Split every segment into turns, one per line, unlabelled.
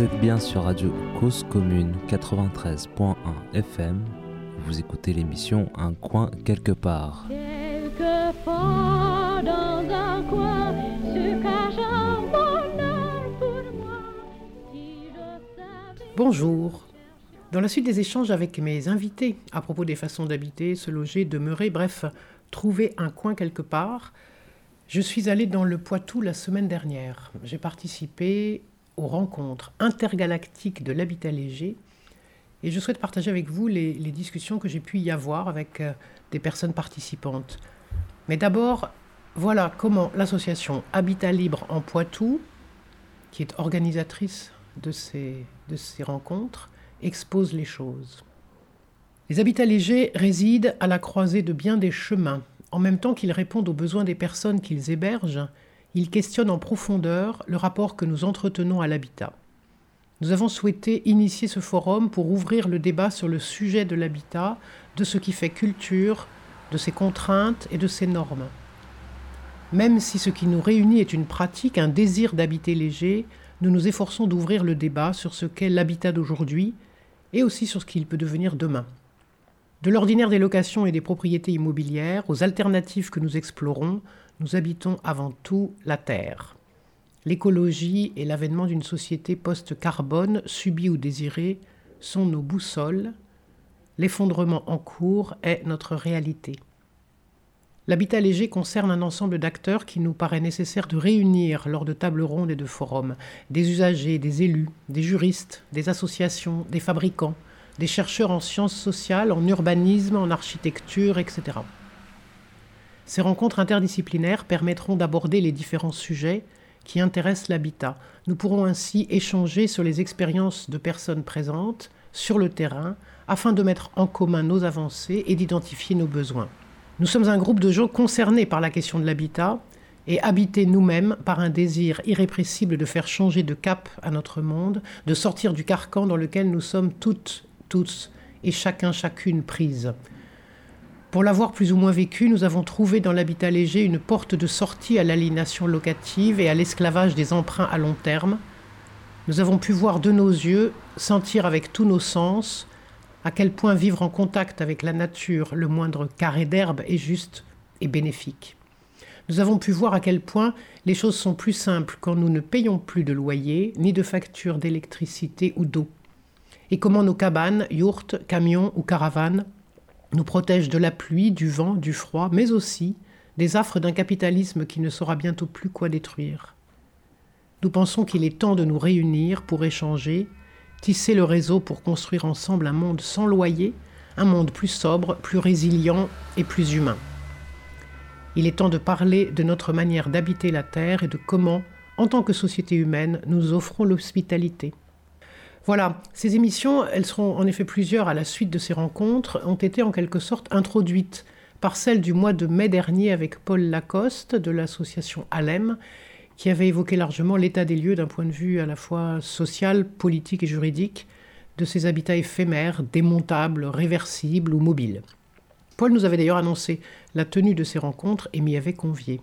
Vous êtes bien sur Radio Cause Commune 93.1 FM. Vous écoutez l'émission Un coin quelque part.
Quelquefois dans un coin se cache un bonheur pour moi. Si je savais-
Bonjour. Dans la suite des échanges avec mes invités à propos des façons d'habiter, se loger, demeurer, bref, trouver un coin quelque part, je suis allé dans le Poitou la semaine dernière. J'ai participé aux rencontres intergalactiques de l'habitat léger et je souhaite partager avec vous les, discussions que j'ai pu y avoir avec euh, des personnes participantes. Mais d'abord, voilà comment l'association Habitat Libre en Poitou, qui est organisatrice de ces rencontres, expose les choses. Les habitats légers résident à la croisée de bien des chemins. En même temps qu'ils répondent aux besoins des personnes qu'ils hébergent, ils questionnent en profondeur le rapport que nous entretenons à l'habitat. Nous avons souhaité initier ce forum pour ouvrir le débat sur le sujet de l'habitat, de ce qui fait culture, de ses contraintes et de ses normes. Même si ce qui nous réunit est une pratique, un désir d'habiter léger, nous nous efforçons d'ouvrir le débat sur ce qu'est l'habitat d'aujourd'hui et aussi sur ce qu'il peut devenir demain. De l'ordinaire des locations et des propriétés immobilières aux alternatives que nous explorons, nous habitons avant tout la Terre. L'écologie et l'avènement d'une société post-carbone, subie ou désirée, sont nos boussoles. L'effondrement en cours est notre réalité. L'habitat léger concerne un ensemble d'acteurs qui nous paraît nécessaire de réunir lors de tables rondes et de forums. Des usagers, des élus, des juristes, des associations, des fabricants, des chercheurs en sciences sociales, en urbanisme, en architecture, etc. Ces rencontres interdisciplinaires permettront d'aborder les différents sujets qui intéressent l'habitat. Nous pourrons ainsi échanger sur les expériences de personnes présentes sur le terrain afin de mettre en commun nos avancées et d'identifier nos besoins. Nous sommes un groupe de gens concernés par la question de l'habitat et habités nous-mêmes par un désir irrépressible de faire changer de cap à notre monde, de sortir du carcan dans lequel nous sommes toutes, tous et chacun, chacune prises. Pour l'avoir plus ou moins vécu, nous avons trouvé dans l'habitat léger une porte de sortie à l'aliénation locative et à l'esclavage des emprunts à long terme. Nous avons pu voir de nos yeux, sentir avec tous nos sens, à quel point vivre en contact avec la nature, le moindre carré d'herbe, est juste et bénéfique. Nous avons pu voir à quel point les choses sont plus simples quand nous ne payons plus de loyer, ni de factures d'électricité ou d'eau. Et comment nos cabanes, yourtes, camions ou caravanes nous protègent de la pluie, du vent, du froid, mais aussi des affres d'un capitalisme qui ne saura bientôt plus quoi détruire. Nous pensons qu'il est temps de nous réunir pour échanger, tisser le réseau pour construire ensemble un monde sans loyer, un monde plus sobre, plus résilient et plus humain. Il est temps de parler de notre manière d'habiter la Terre et de comment, en tant que société humaine, nous offrons l'hospitalité. Voilà, ces émissions, elles seront en effet plusieurs à la suite de ces rencontres, ont été en quelque sorte introduites par celle du mois de mai dernier avec Paul Lacoste de l'association Alem, qui avait évoqué largement l'état des lieux d'un point de vue à la fois social, politique et juridique de ces habitats éphémères, démontables, réversibles ou mobiles. Paul nous avait d'ailleurs annoncé la tenue de ces rencontres et m'y avait convié.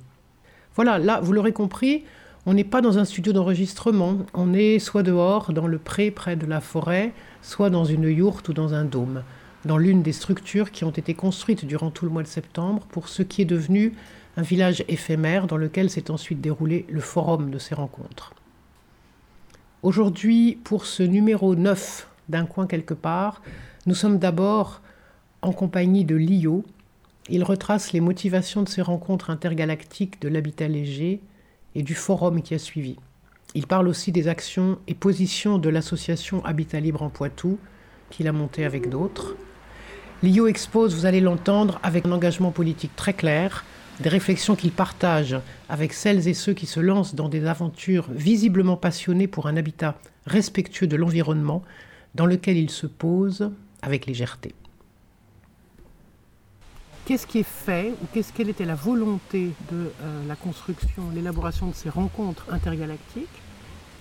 Voilà, là, vous l'aurez compris, on n'est pas dans un studio d'enregistrement, on est soit dehors, dans le pré près de la forêt, soit dans une yourte ou dans un dôme, dans l'une des structures qui ont été construites durant tout le mois de septembre pour ce qui est devenu un village éphémère dans lequel s'est ensuite déroulé le forum de ces rencontres. Aujourd'hui, pour ce numéro 9 d'un coin quelque part, nous sommes d'abord en compagnie de Lio. Il retrace les motivations de ces rencontres intergalactiques de l'habitat léger et du forum qui a suivi. Il parle aussi des actions et positions de l'association Habitat Libre en Poitou, qu'il a monté avec d'autres. Lio expose, vous allez l'entendre, avec un engagement politique très clair, des réflexions qu'il partage avec celles et ceux qui se lancent dans des aventures visiblement passionnées pour un habitat respectueux de l'environnement dans lequel il se pose avec légèreté. Qu'est-ce qui est fait ou qu'est-ce quelle était la volonté de euh, la construction, l'élaboration de ces rencontres intergalactiques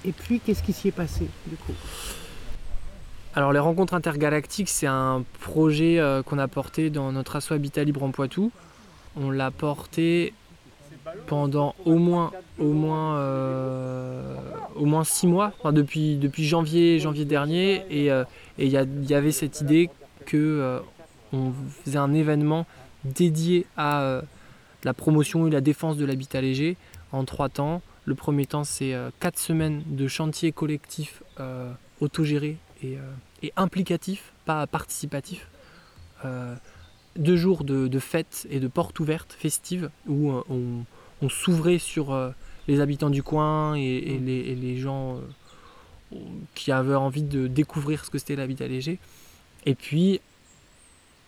Et puis qu'est-ce qui s'y est passé du coup?
Alors les rencontres intergalactiques, c'est un projet euh, qu'on a porté dans notre asso Habitat Libre en Poitou. On l'a porté pendant au moins, au moins, euh, au moins six mois, depuis, depuis janvier, janvier dernier, et il y, y avait cette idée que on faisait un événement dédié à euh, la promotion et la défense de l'habitat léger en trois temps. Le premier temps, c'est euh, quatre semaines de chantier collectif euh, autogéré et, et implicatif, pas participatif. Deux jours de, de fêtes et de portes ouvertes festives où on, on s'ouvrait sur les habitants du coin et, et les, et les gens qui avaient envie de découvrir ce que c'était l'habitat léger. Et puis,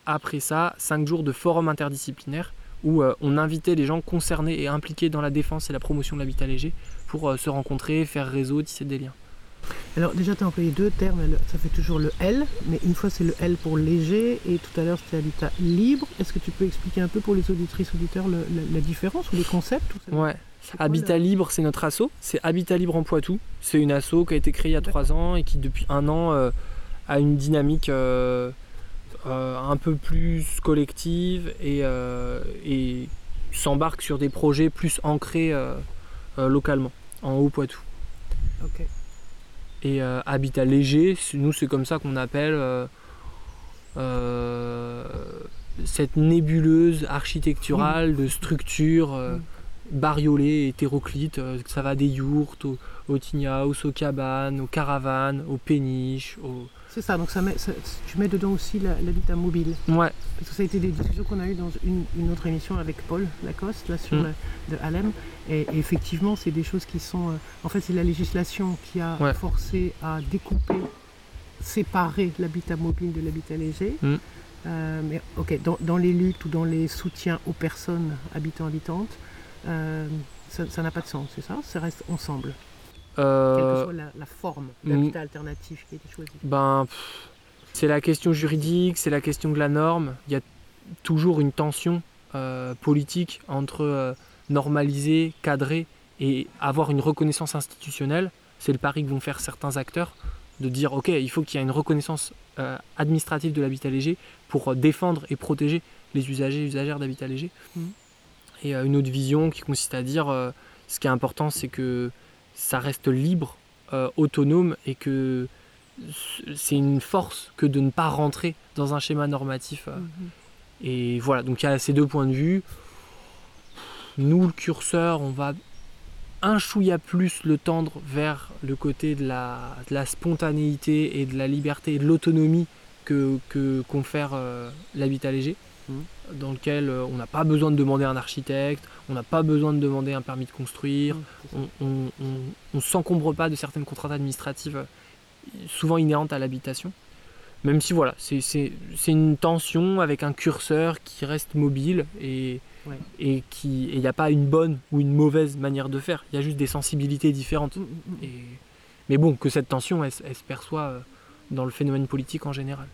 après ça, cinq jours de forum interdisciplinaire où euh, on invitait les gens concernés et impliqués dans la défense et la promotion de l'habitat léger pour euh, se rencontrer, faire réseau, tisser des liens.
Alors déjà, tu as employé deux termes, ça fait toujours le L, mais une fois c'est le L pour léger, et tout à l'heure c'était habitat libre. Est-ce que tu peux expliquer un peu pour les auditrices, auditeurs, le- la, la différence ou les concepts ou ça-
Ouais.
quoi,
Habitat Libre, c'est notre asso. C'est Habitat Libre en Poitou. C'est une asso qui a été créée il y a trois ans et qui, depuis un an, euh, a une dynamique un peu plus collective et, euh, et s'embarque sur des projets plus ancrés euh, euh, localement, en Haut-Poitou. Et euh, Habitat Léger, nous, c'est comme ça qu'on appelle euh, euh, cette nébuleuse architecturale de structures. euh,
Mm.
bariolé, hétéroclite, euh, ça va des yourtes au, au tiny house, aux cabanes, aux caravanes, aux péniches, aux...
C'est ça, donc ça met, ça- tu mets dedans aussi l'habitat mobile.
Ouais,
Parce que ça a été des discussions qu'on a eues dans une, une autre émission avec Paul Lacoste, là, sur
Mm.
le- de Alem. Et, et effectivement, c'est des choses qui sont. euh, en fait, c'est la législation qui a
Ouais.
forcé à découper, séparer l'habitat mobile de l'habitat léger.
Mm.
Euh, mais ok, dans, dans les luttes ou dans les soutiens aux personnes habitants habitantes, euh, ça n'a pas de sens, c'est ça? Ça reste ensemble, quelle que
euh,
soit la, la forme
mm.
d'habitat alternatif qui a été choisie.
ben, c'est la question juridique, c'est la question de la norme. Il y a toujours une tension euh, politique entre euh, normaliser, cadrer et avoir une reconnaissance institutionnelle. C'est le pari que vont faire certains acteurs de dire ok, il faut qu'il y ait une reconnaissance euh, administrative de l'habitat léger pour euh, défendre et protéger les usagers et usagères d'habitat léger.
Mhm.
Et euh, une autre vision qui consiste à dire euh, ce qui est important, c'est que ça reste libre, euh, autonome et que c'est une force que de ne pas rentrer dans un schéma normatif. euh.
Mhm.
Et voilà, donc il y a ces deux points de vue. Nous, le curseur, on va un chouïa plus le tendre vers le côté de la, de la spontanéité et de la liberté et de l'autonomie que, que confère euh, l'habitat léger. Dans lequel euh, on n'a pas besoin de demander un architecte, on n'a pas besoin de demander un permis de construire,
ça.
on on s'encombre pas de certaines contraintes administratives euh, souvent inhérentes à l'habitation. Même si voilà, c'est- une tension avec un curseur qui reste mobile et
Ouais.
et qui il n'y a pas une bonne ou une mauvaise manière de faire. Il y a juste des sensibilités différentes.
Mm, mm, mm.
Et, mais bon, que cette tension, elle se perçoit euh, dans le phénomène politique en général.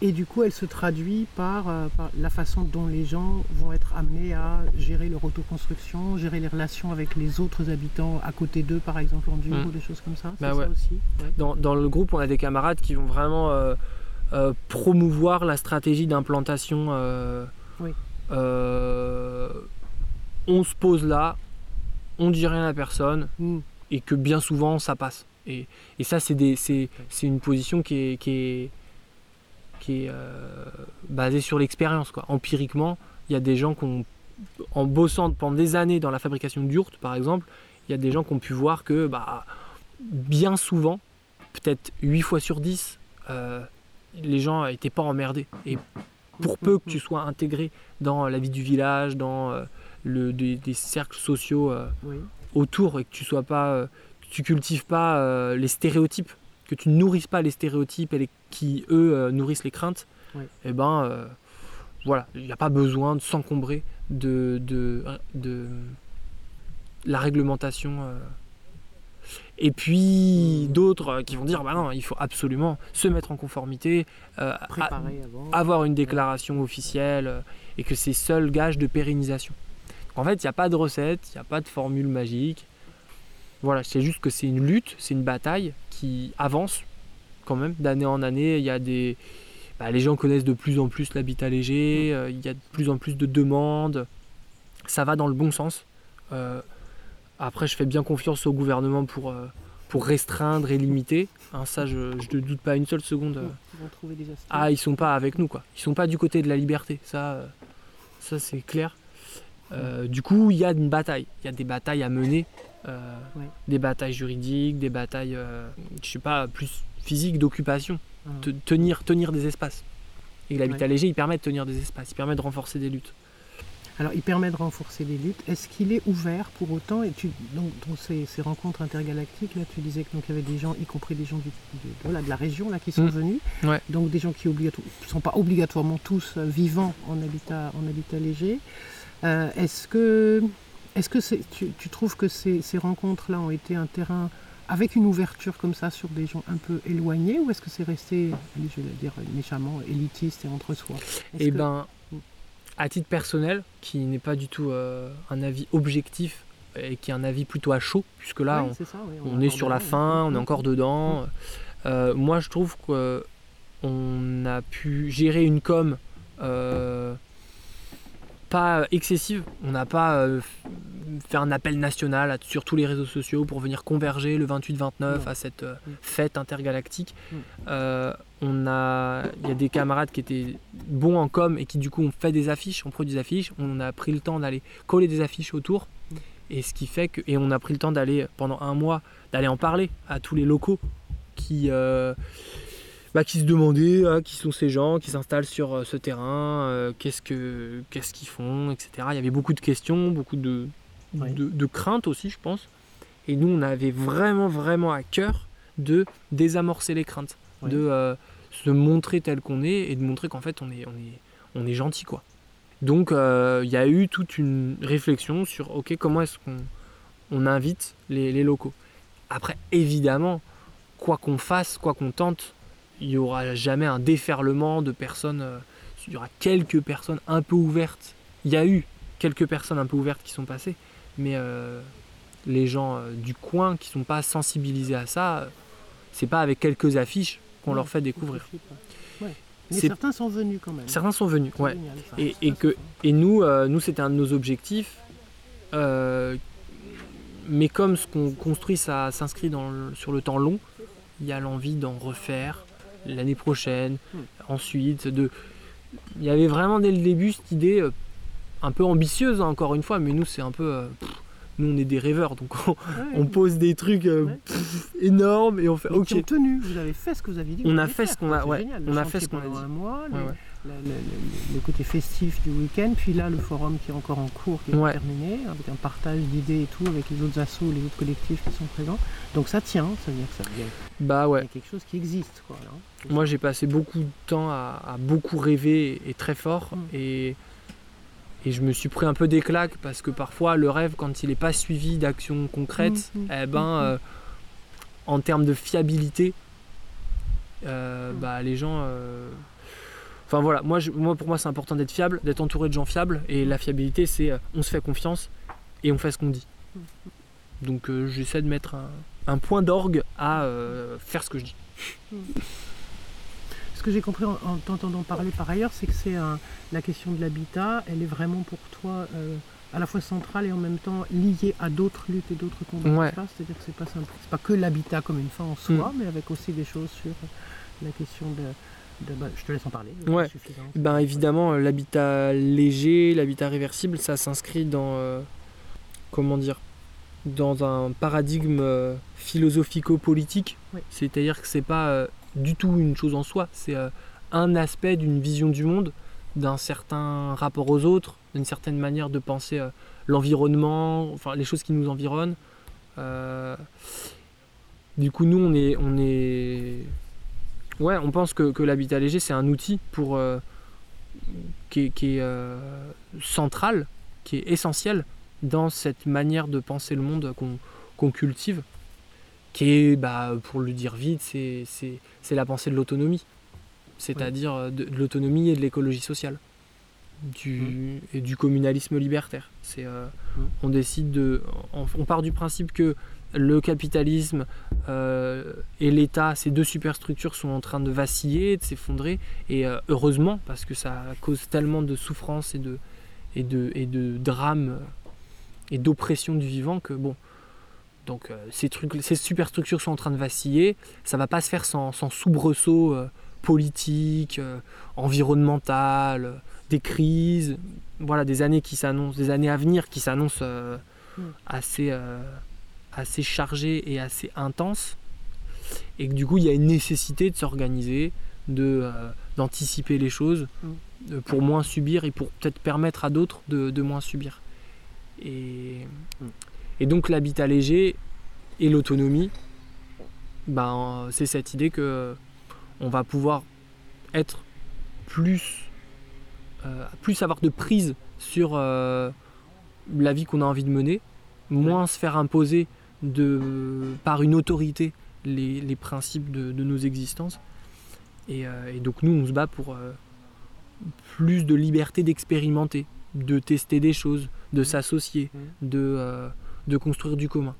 Et du coup, elle se traduit par, euh, par la façon dont les gens vont être amenés à gérer leur autoconstruction, gérer les relations avec les autres habitants à côté d'eux, par exemple, en dur
Mm.
des choses comme ça.
Bah ouais.
ça aussi. ouais.
Dans, dans le groupe, on a des camarades qui vont vraiment euh, euh, promouvoir la stratégie d'implantation. euh,
Oui.
on se pose là, on dit rien à personne,
Mm.
et que bien souvent ça passe. Et, et ça, c'est une position qui est, qui est, qui est euh, basée sur l'expérience. quoi. Empiriquement, il y a des gens qui ont, en bossant pendant des années dans la fabrication de yurts, par exemple, il y a des gens qui ont pu voir que bah, bien souvent, peut-être 8 fois sur 10, euh, les gens n'étaient pas emmerdés. Et pour peu que tu sois intégré dans la vie du village, dans euh, le, des, des cercles sociaux euh,
Oui.
autour et que tu sois pas, tu cultives pas les stéréotypes, que tu nourrisses pas les stéréotypes et les- qui eux euh, nourrissent les craintes,
Oui.
et ben euh, voilà, il n'y a pas besoin de s'encombrer de, de, de la réglementation. euh. Et puis
Mmh.
d'autres qui vont dire bah non, il faut absolument se mettre en conformité, euh, a- avoir une déclaration officielle et que c'est seul gage de pérennisation. Donc, en fait, il n'y a pas de recette, il n'y a pas de formule magique. Voilà, c'est juste que c'est une lutte, c'est une bataille qui avance quand même d'année en année. Il y a des, bah, les gens connaissent de plus en plus l'habitat léger, euh, il y a de plus en plus de demandes. Ça va dans le bon sens. Euh, Après, je fais bien confiance au gouvernement pour, euh, pour restreindre et limiter. Hein, ça, je ne doute pas une seule seconde.
Ils vont trouver des astuces.
Ah, ils sont pas avec nous, quoi. Ils sont pas du côté de la liberté. Ça, ça c'est clair. Du coup, il y a une bataille. Il y a des batailles à mener. Euh. Des batailles juridiques, des batailles, euh, je sais pas, plus physiques d'occupation.
Ah.
Te- tenir, tenir des espaces. Et l'habitat léger, il permet de tenir des espaces. Il permet de renforcer des luttes.
Alors, il permet de renforcer les luttes. Est-ce qu'il est ouvert pour autant Et tu, donc, dans ces, ces rencontres intergalactiques, là, tu disais que donc il y avait des gens, y compris des gens du- de, voilà, de la région, là, qui sont
Mm.
venus.
Ouais.
Donc des gens qui ne sont pas obligatoirement tous euh, vivants en habitat, en habitat léger. Euh, est-ce que, est-ce que tu, tu trouves que ces, ces rencontres-là ont été un terrain avec une ouverture comme ça sur des gens un peu éloignés, ou est-ce que c'est resté, je vais dire méchamment, élitiste et entre soi?
Et
que-
ben, à titre personnel, qui n'est pas du tout euh, un avis objectif et qui est un avis plutôt à chaud, puisque là,
Oui,
on,
c'est ça, oui,
on
est
sur la fin, on est encore dedans. Euh, moi, je trouve qu'on a pu gérer une com euh, pas excessive. On n'a pas euh, fait un appel national sur tous les réseaux sociaux pour venir converger le 28-29
Non.
à cette euh,
Mm.
fête intergalactique.
Mm.
Euh, on a, il y a des camarades qui étaient bons en com et qui du coup ont fait des affiches, ont produit des affiches. On a pris le temps d'aller coller des affiches autour.
Mm.
Et ce qui fait que, et on a pris le temps d'aller pendant un mois d'aller en parler à tous les locaux qui, euh, bah, qui se demandaient ah, qui sont ces gens qui s'installent sur euh, ce terrain, euh, qu'est-ce que qu'est-ce qu'ils font, etc. Il y avait beaucoup de questions, beaucoup de,
Oui.
de, de craintes aussi, je pense. Et nous, on avait vraiment, vraiment à cœur de désamorcer les craintes,
Oui.
de euh, se montrer tel qu'on est et de montrer qu'en fait, on est, on est, on est gentil, quoi. Donc, euh, il y a eu toute une réflexion sur, ok, comment est-ce qu'on on invite les, les locaux. Après, évidemment, quoi qu'on fasse, quoi qu'on tente, il n'y aura jamais un déferlement de personnes. euh, il y aura quelques personnes un peu ouvertes. Il y a eu quelques personnes un peu ouvertes qui sont passées, mais euh, les gens euh, du coin qui sont pas sensibilisés à ça, c'est pas avec quelques affiches qu'on
Ouais,
leur fait découvrir.
Ouais. Mais
C'est-
certains sont venus quand même.
Certains sont venus, ouais.
génial, ça.
Et- que-. Et nous, euh, nous c'était un de nos objectifs. euh, mais comme ce qu'on construit, ça s'inscrit sur le temps long, il y a l'envie d'en refaire l'année prochaine,
Hmm.
ensuite. De... Il y avait vraiment dès le début cette idée euh, un peu ambitieuse, hein, encore une fois, mais nous, c'est un peu. euh, pff, nous, on est des rêveurs, donc on,
Ouais,
on pose des trucs euh,
Ouais.
pff, énormes et on fait
mais
ok.
qui ont tenu, vous avez fait ce que vous avez dit.
On a fait ce qu'on a- ouais, on a fait ce qu'on a dit.
un mois, le,
Ouais, ouais.
Le- le- le- le côté festif du week-end, puis là le forum qui est encore en cours, qui est
Ouais.
terminé, avec un partage d'idées et tout, avec les autres assos, les autres collectifs qui sont présents. Donc ça tient, ça veut dire que ça a-
Bah
il y
ouais.
a quelque chose qui existe. Quoi, là.
Moi, j'ai passé beaucoup de temps à, à beaucoup rêver et très fort.
Mm.
Et, et je me suis pris un peu des claques parce que parfois, le rêve, quand il n'est pas suivi d'actions concrètes,
Mm, mm,
eh ben, euh, en termes de fiabilité, euh, bah, les gens. euh, Enfin voilà, moi, je- moi pour moi c'est important d'être fiable, d'être entouré de gens fiables. Et la fiabilité, c'est euh, on se fait confiance et on fait ce qu'on dit.
Mm.
Donc euh, j'essaie de mettre un, un point d'orgue à euh, faire ce que je dis.
Ce que j'ai compris en, en t'entendant parler par ailleurs, c'est que c'est la question de l'habitat, elle est vraiment pour toi à la fois centrale et en même temps liée à d'autres luttes et d'autres combats.
Ouais.
C'est-à-dire que c'est pas simple, c'est pas que l'habitat comme une fin en soi, mais avec aussi des choses sur la question de. De- bah, je te laisse en parler.
Ouais. Ben évidemment, euh, l'habitat léger, l'habitat réversible, ça s'inscrit dans euh, comment dire, dans un paradigme euh, philosophico-politique. C'est-à-dire que c'est pas euh, du tout une chose en soi, c'est un aspect d'une vision du monde, d'un certain rapport aux autres, d'une certaine manière de penser l'environnement, enfin les choses qui nous environnent. Du coup, nous, on est, on est, ouais, on pense que, que l'habitat léger c'est un outil pour euh, qui est, qui est, euh, central, qui est essentiel dans cette manière de penser le monde qu'on cultive, qui est, bah, pour le dire vite, c'est la pensée de l'autonomie, c'est-à-dire euh, de, de l'autonomie et de l'écologie sociale, du, et du communalisme libertaire. C'est, euh,
Mm.
On décide de, on, on part du principe que le capitalisme euh, et l'État, ces deux superstructures sont en train de vaciller, de s'effondrer, et euh, heureusement, parce que ça cause tellement de souffrance et de, et de, et de drames et d'oppression du vivant que bon. Donc euh, ces, trucs, ces superstructures sont en train de vaciller. Ça va pas se faire sans, sans soubresaut euh, politique, euh, environnemental, euh, des crises, voilà, des années qui s'annoncent, des années à venir qui s'annoncent euh,
Mm.
assez, euh, assez chargées et assez intenses. Et que du coup, il y a une nécessité de s'organiser, de, euh, d'anticiper les choses
Mm.
pour moins subir et pour peut-être permettre à d'autres de, de moins subir. Et,
Mm.
et donc l'habitat léger et l'autonomie, ben, c'est cette idée que on va pouvoir être plus, euh, plus avoir de prise sur euh, la vie qu'on a envie de mener, moins se faire imposer de, par une autorité les, les principes de, de nos existences. Et, euh, et donc nous, on se bat pour euh, plus de liberté d'expérimenter, de tester des choses, de s'associer, de, euh, de construire du commun.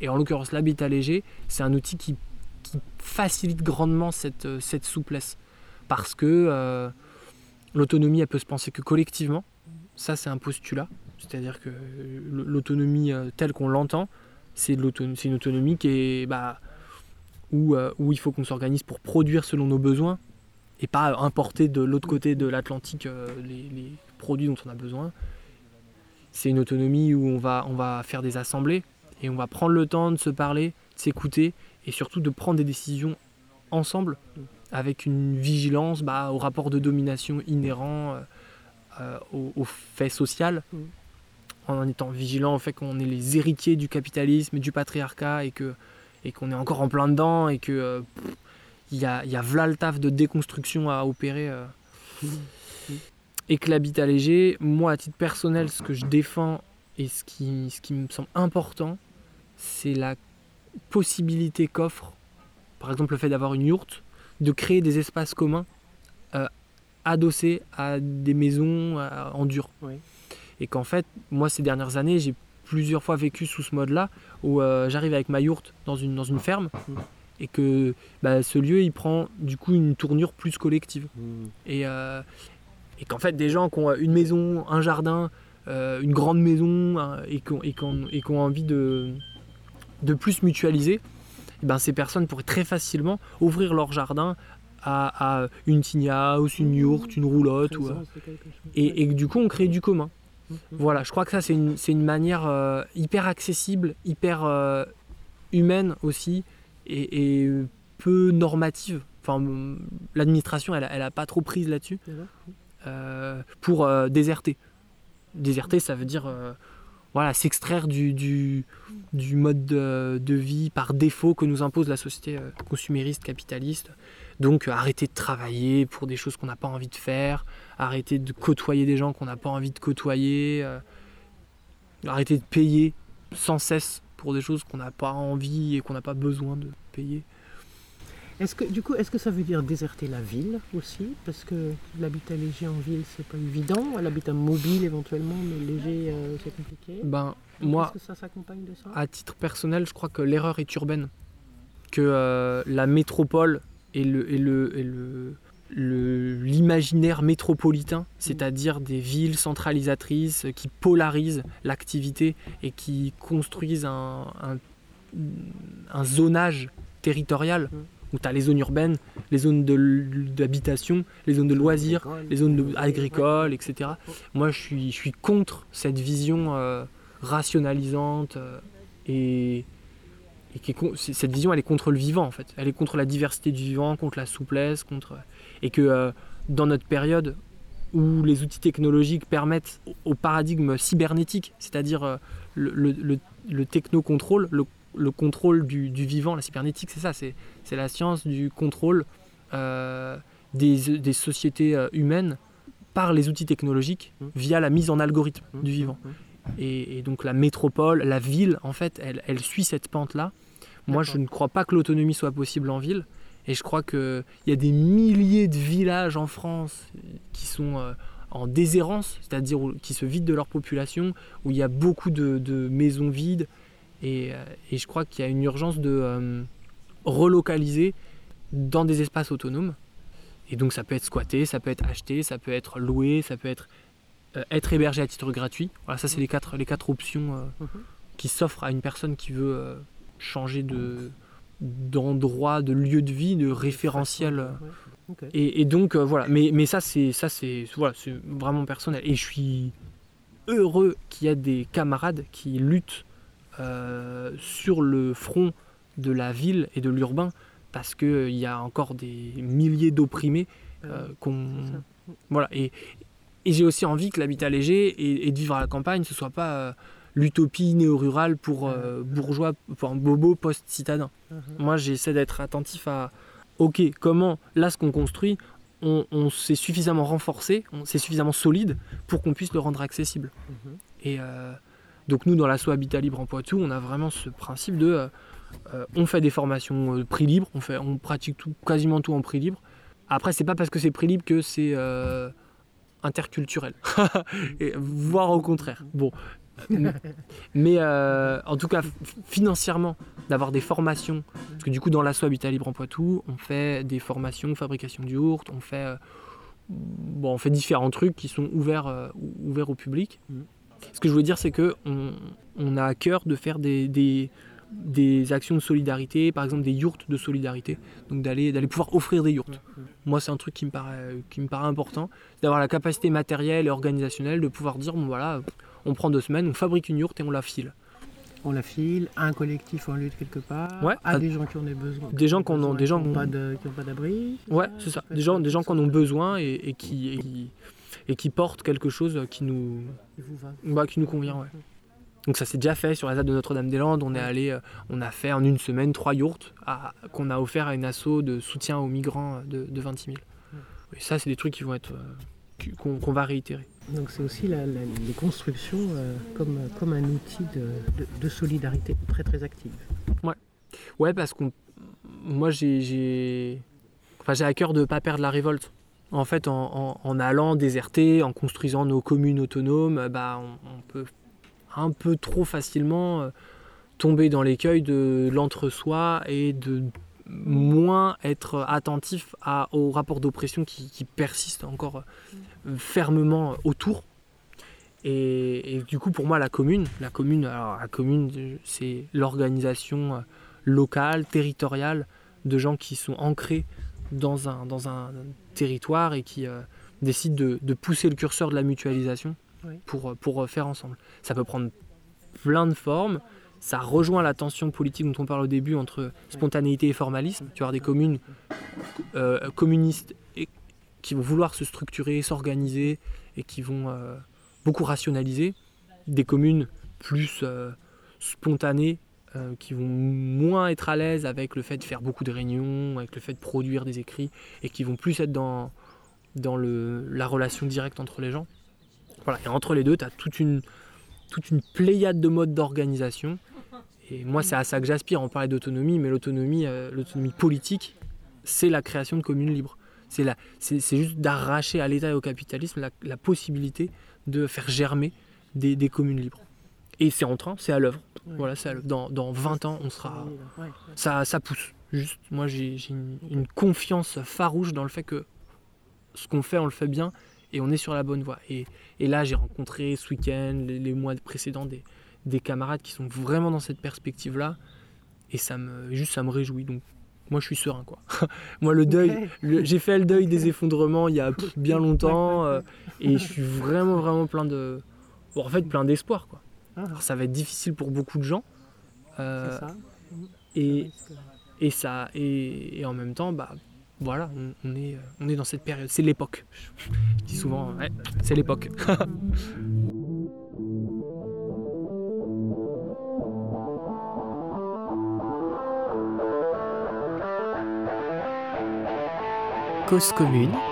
Et en l'occurrence, l'habitat léger, c'est un outil qui, qui facilite grandement cette, cette souplesse. Parce que l'autonomie, elle peut se penser que collectivement. Ça, c'est un postulat. C'est-à-dire que l'autonomie telle qu'on l'entend, c'est une autonomie qui est, bah, où, euh, où il faut qu'on s'organise pour produire selon nos besoins et pas importer de l'autre côté de l'Atlantique euh, les, les produits dont on a besoin. C'est une autonomie où on va, on va faire des assemblées et on va prendre le temps de se parler, de s'écouter et surtout de prendre des décisions ensemble avec une vigilance bah, au rapport de domination inhérent euh, euh, au, au fait social
Mm.
En étant vigilant au fait qu'on est les héritiers du capitalisme et du patriarcat et que et qu'on est encore en plein dedans et que euh, il y a, y a le taf de déconstruction à opérer euh. et que l'habitat léger moi à titre personnel ce que je défends et ce qui, ce qui me semble important c'est la possibilité qu'offre par exemple le fait d'avoir une yourte de créer des espaces communs euh, adossés à des maisons euh, en dur
Oui.
Et qu'en fait moi ces dernières années j'ai plusieurs fois vécu sous ce mode là où euh, j'arrive avec ma yourte dans une, dans une ferme
Mm.
et que bah, ce lieu il prend du coup une tournure plus collective
Mm.
et, euh, et qu'en fait des gens qui ont une maison, un jardin, euh, une grande maison hein, et qui ont, envie de, de plus mutualiser, ben, ces personnes pourraient très facilement ouvrir leur jardin à, à une house, une yourte, une roulotte. ou, euh, et, et que du coup on crée du commun. Voilà, je crois que ça c'est une, manière euh, hyper accessible, hyper euh, humaine aussi et, et peu normative. Enfin, l'administration elle, elle a pas trop prise là-dessus euh, pour déserter. Déserter, ça veut dire voilà, s'extraire du, du, du mode de, de vie par défaut que nous impose la société consumériste, capitaliste. Donc arrêter de travailler pour des choses qu'on n'a pas envie de faire, arrêter de côtoyer des gens qu'on n'a pas envie de côtoyer, euh, arrêter de payer sans cesse pour des choses qu'on n'a pas envie et qu'on n'a pas besoin de payer.
Est-ce que, du coup, est-ce que ça veut dire déserter la ville aussi? Parce que l'habitat léger en ville, c'est pas évident. L'habitat mobile éventuellement, mais léger, euh, c'est compliqué.
Ben, moi,
Est-ce que ça s'accompagne de ça?
à titre personnel, je crois que l'erreur est urbaine. Que euh, la métropole et le, et le, et le, le- l'imaginaire métropolitain, c'est-à-dire des villes centralisatrices qui polarisent l'activité et qui construisent un, un, un zonage territorial
Mm.
où tu as les zones urbaines, les zones d'habitation, les zones de loisirs, les zones de- agricoles, etc. Moi, je suis, je suis contre cette vision euh, rationalisante euh, et, et qui est cette vision, elle est contre le vivant en fait. Elle est contre la diversité du vivant, contre la souplesse, contre et que euh, dans notre période où les outils technologiques permettent au, paradigme cybernétique, c'est-à-dire euh, le, le, le- le techno-contrôle, le, le contrôle du, du vivant, la cybernétique, c'est ça, c'est la science du contrôle euh, des, des sociétés humaines par les outils technologiques
Mm.
via la mise en algorithme
Mmh,
du vivant.
mmh, mmh.
Et, et donc la métropole, la ville, en fait, elle, elle suit cette pente-là. Moi, je ne crois pas que l'autonomie soit possible en ville. Et je crois qu'il y a des milliers de villages en France qui sont euh, en déshérence, c'est-à-dire qui se vident de leur population, où il y a beaucoup de, de maisons vides. Et, euh, et je crois qu'il y a une urgence de euh, relocaliser dans des espaces autonomes. Et donc ça peut être squatté, ça peut être acheté, ça peut être loué, ça peut être euh, être hébergé à titre gratuit. Voilà, ça c'est les quatre, les quatre options euh,
Mhm.
qui s'offrent à une personne qui veut changer de d'endroit, de lieu de vie, de référentiel. euh,
Ouais. Ok.
et, et donc euh, voilà, mais, mais ça c'est ça c'est voilà, c'est vraiment personnel. Et je suis heureux qu'il y a des camarades qui luttent euh, sur le front de la ville et de l'urbain parce qu'il y a encore des milliers d'opprimés euh, qu'on voilà et, et j'ai aussi envie que l'habitat léger et, et de vivre à la campagne ce soit pas euh, l'utopie néo-rurale pour euh, bourgeois pour un bobo post-citadin
Mhm.
moi j'essaie d'être attentif à ok comment là ce qu'on construit on, on s'est suffisamment renforcé c'est suffisamment solide pour qu'on puisse le rendre accessible
Mhm.
et euh, donc nous, dans l'asso Habitat Libre en Poitou, on a vraiment ce principe de... euh, on fait des formations prix libre, on, fait, on pratique tout, quasiment tout en prix libre. Après, c'est pas parce que c'est prix libre que c'est interculturel. voire au contraire. Bon. Mais euh, en tout cas, financièrement, d'avoir des formations. Parce que du coup, dans l'asso Habitat Libre en Poitou, on fait des formations, fabrication du yourte, on fait, euh, bon, on fait différents trucs qui sont ouverts, euh, ou- ouverts au public.
Mhm.
Ce que je veux dire, c'est que on, on a à cœur de faire des, des, des actions de solidarité, par exemple des yourtes de solidarité, donc d'aller pouvoir offrir des yourtes. Moi, c'est un truc qui me paraît, qui me paraît important, d'avoir la capacité matérielle et organisationnelle de pouvoir dire bon voilà, on prend deux semaines, on fabrique une yourte et on la file.
On la file à un collectif en lutte quelque part,
Ouais,
à
à-
des gens qui en ont besoin.
Des gens qui
n'ont pas d'abri.
Ouais, c'est ça. Des gens, des qui en ont besoin et, et qui, et, qui, et qui portent quelque chose qui nous,
Et vous va.
bah, qui nous convient. Ouais. Donc ça s'est déjà fait sur la ZAD de Notre-Dame-des-Landes. On est allé, euh, on a fait en une semaine trois yourtes qu'on a offert à une asso de soutien aux migrants de, de 26 000. Et ça, c'est des trucs qui vont être, euh, qu'on va réitérer.
Donc c'est aussi la- les constructions euh, comme, comme un outil de, de- solidarité très très active.
Ouais, parce qu'on, moi, j'ai, enfin, à cœur de ne pas perdre la révolte. En fait, en, en- allant déserter, en construisant nos communes autonomes, euh, bah, on, on peut un peu trop facilement euh, tomber dans l'écueil de l'entre-soi et de moins être attentif à, aux rapports d'oppression qui, qui persistent encore euh, fermement autour. Et, et du coup, pour moi, la commune, la commune, alors, la commune, euh, c'est l'organisation euh, locale, territoriale, de gens qui sont ancrés dans un, dans un territoire et qui euh, décident de, de pousser le curseur de la mutualisation
Oui.
pour, pour euh, faire ensemble. Ça peut prendre plein de formes. Ça rejoint la tension politique dont on parle au début entre spontanéité et formalisme. Tu avoir des communes euh, communistes qui vont vouloir se structurer, s'organiser et qui vont euh, beaucoup rationaliser. Des communes plus euh, spontanées qui vont moins être à l'aise avec le fait de faire beaucoup de réunions, avec le fait de produire des écrits et qui vont plus être dans, dans le, la relation directe entre les gens. Voilà. Et entre les deux, tu as toute une, toute une pléiade de modes d'organisation. Et moi, c'est à ça que j'aspire. On parlait d'autonomie, mais l'autonomie, euh, l'autonomie politique, c'est la création de communes libres. C'est, la, c'est, c'est juste d'arracher à l'État et au capitalisme la, la possibilité de faire germer des, des communes libres. Et c'est en train, c'est à l'œuvre.
Ouais.
Voilà, c'est à l'œuvre. Dans, dans 20 ans, on sera,
Ouais, ouais.
ça, ça pousse. Juste, moi, j'ai, j'ai une, une confiance farouche dans le fait que ce qu'on fait, on le fait bien et on est sur la bonne voie. Et, et là, j'ai rencontré ce week-end, les, les mois précédents, des, des camarades qui sont vraiment dans cette perspective-là. Et ça me, juste, ça me réjouit. Donc, moi, je suis serein, quoi. moi, le deuil, le- j'ai fait le deuil des effondrements il y a pff, bien longtemps. euh, et je suis vraiment, vraiment plein de. bon, en fait, plein d'espoir, quoi.
Ah,
Alors, ça va être difficile pour beaucoup de gens. euh,
ça.
et,
risque.
et ça et, et en même temps bah voilà on, on est on est dans cette période c'est l'époque je dis souvent ouais, c'est l'époque
Cause commune.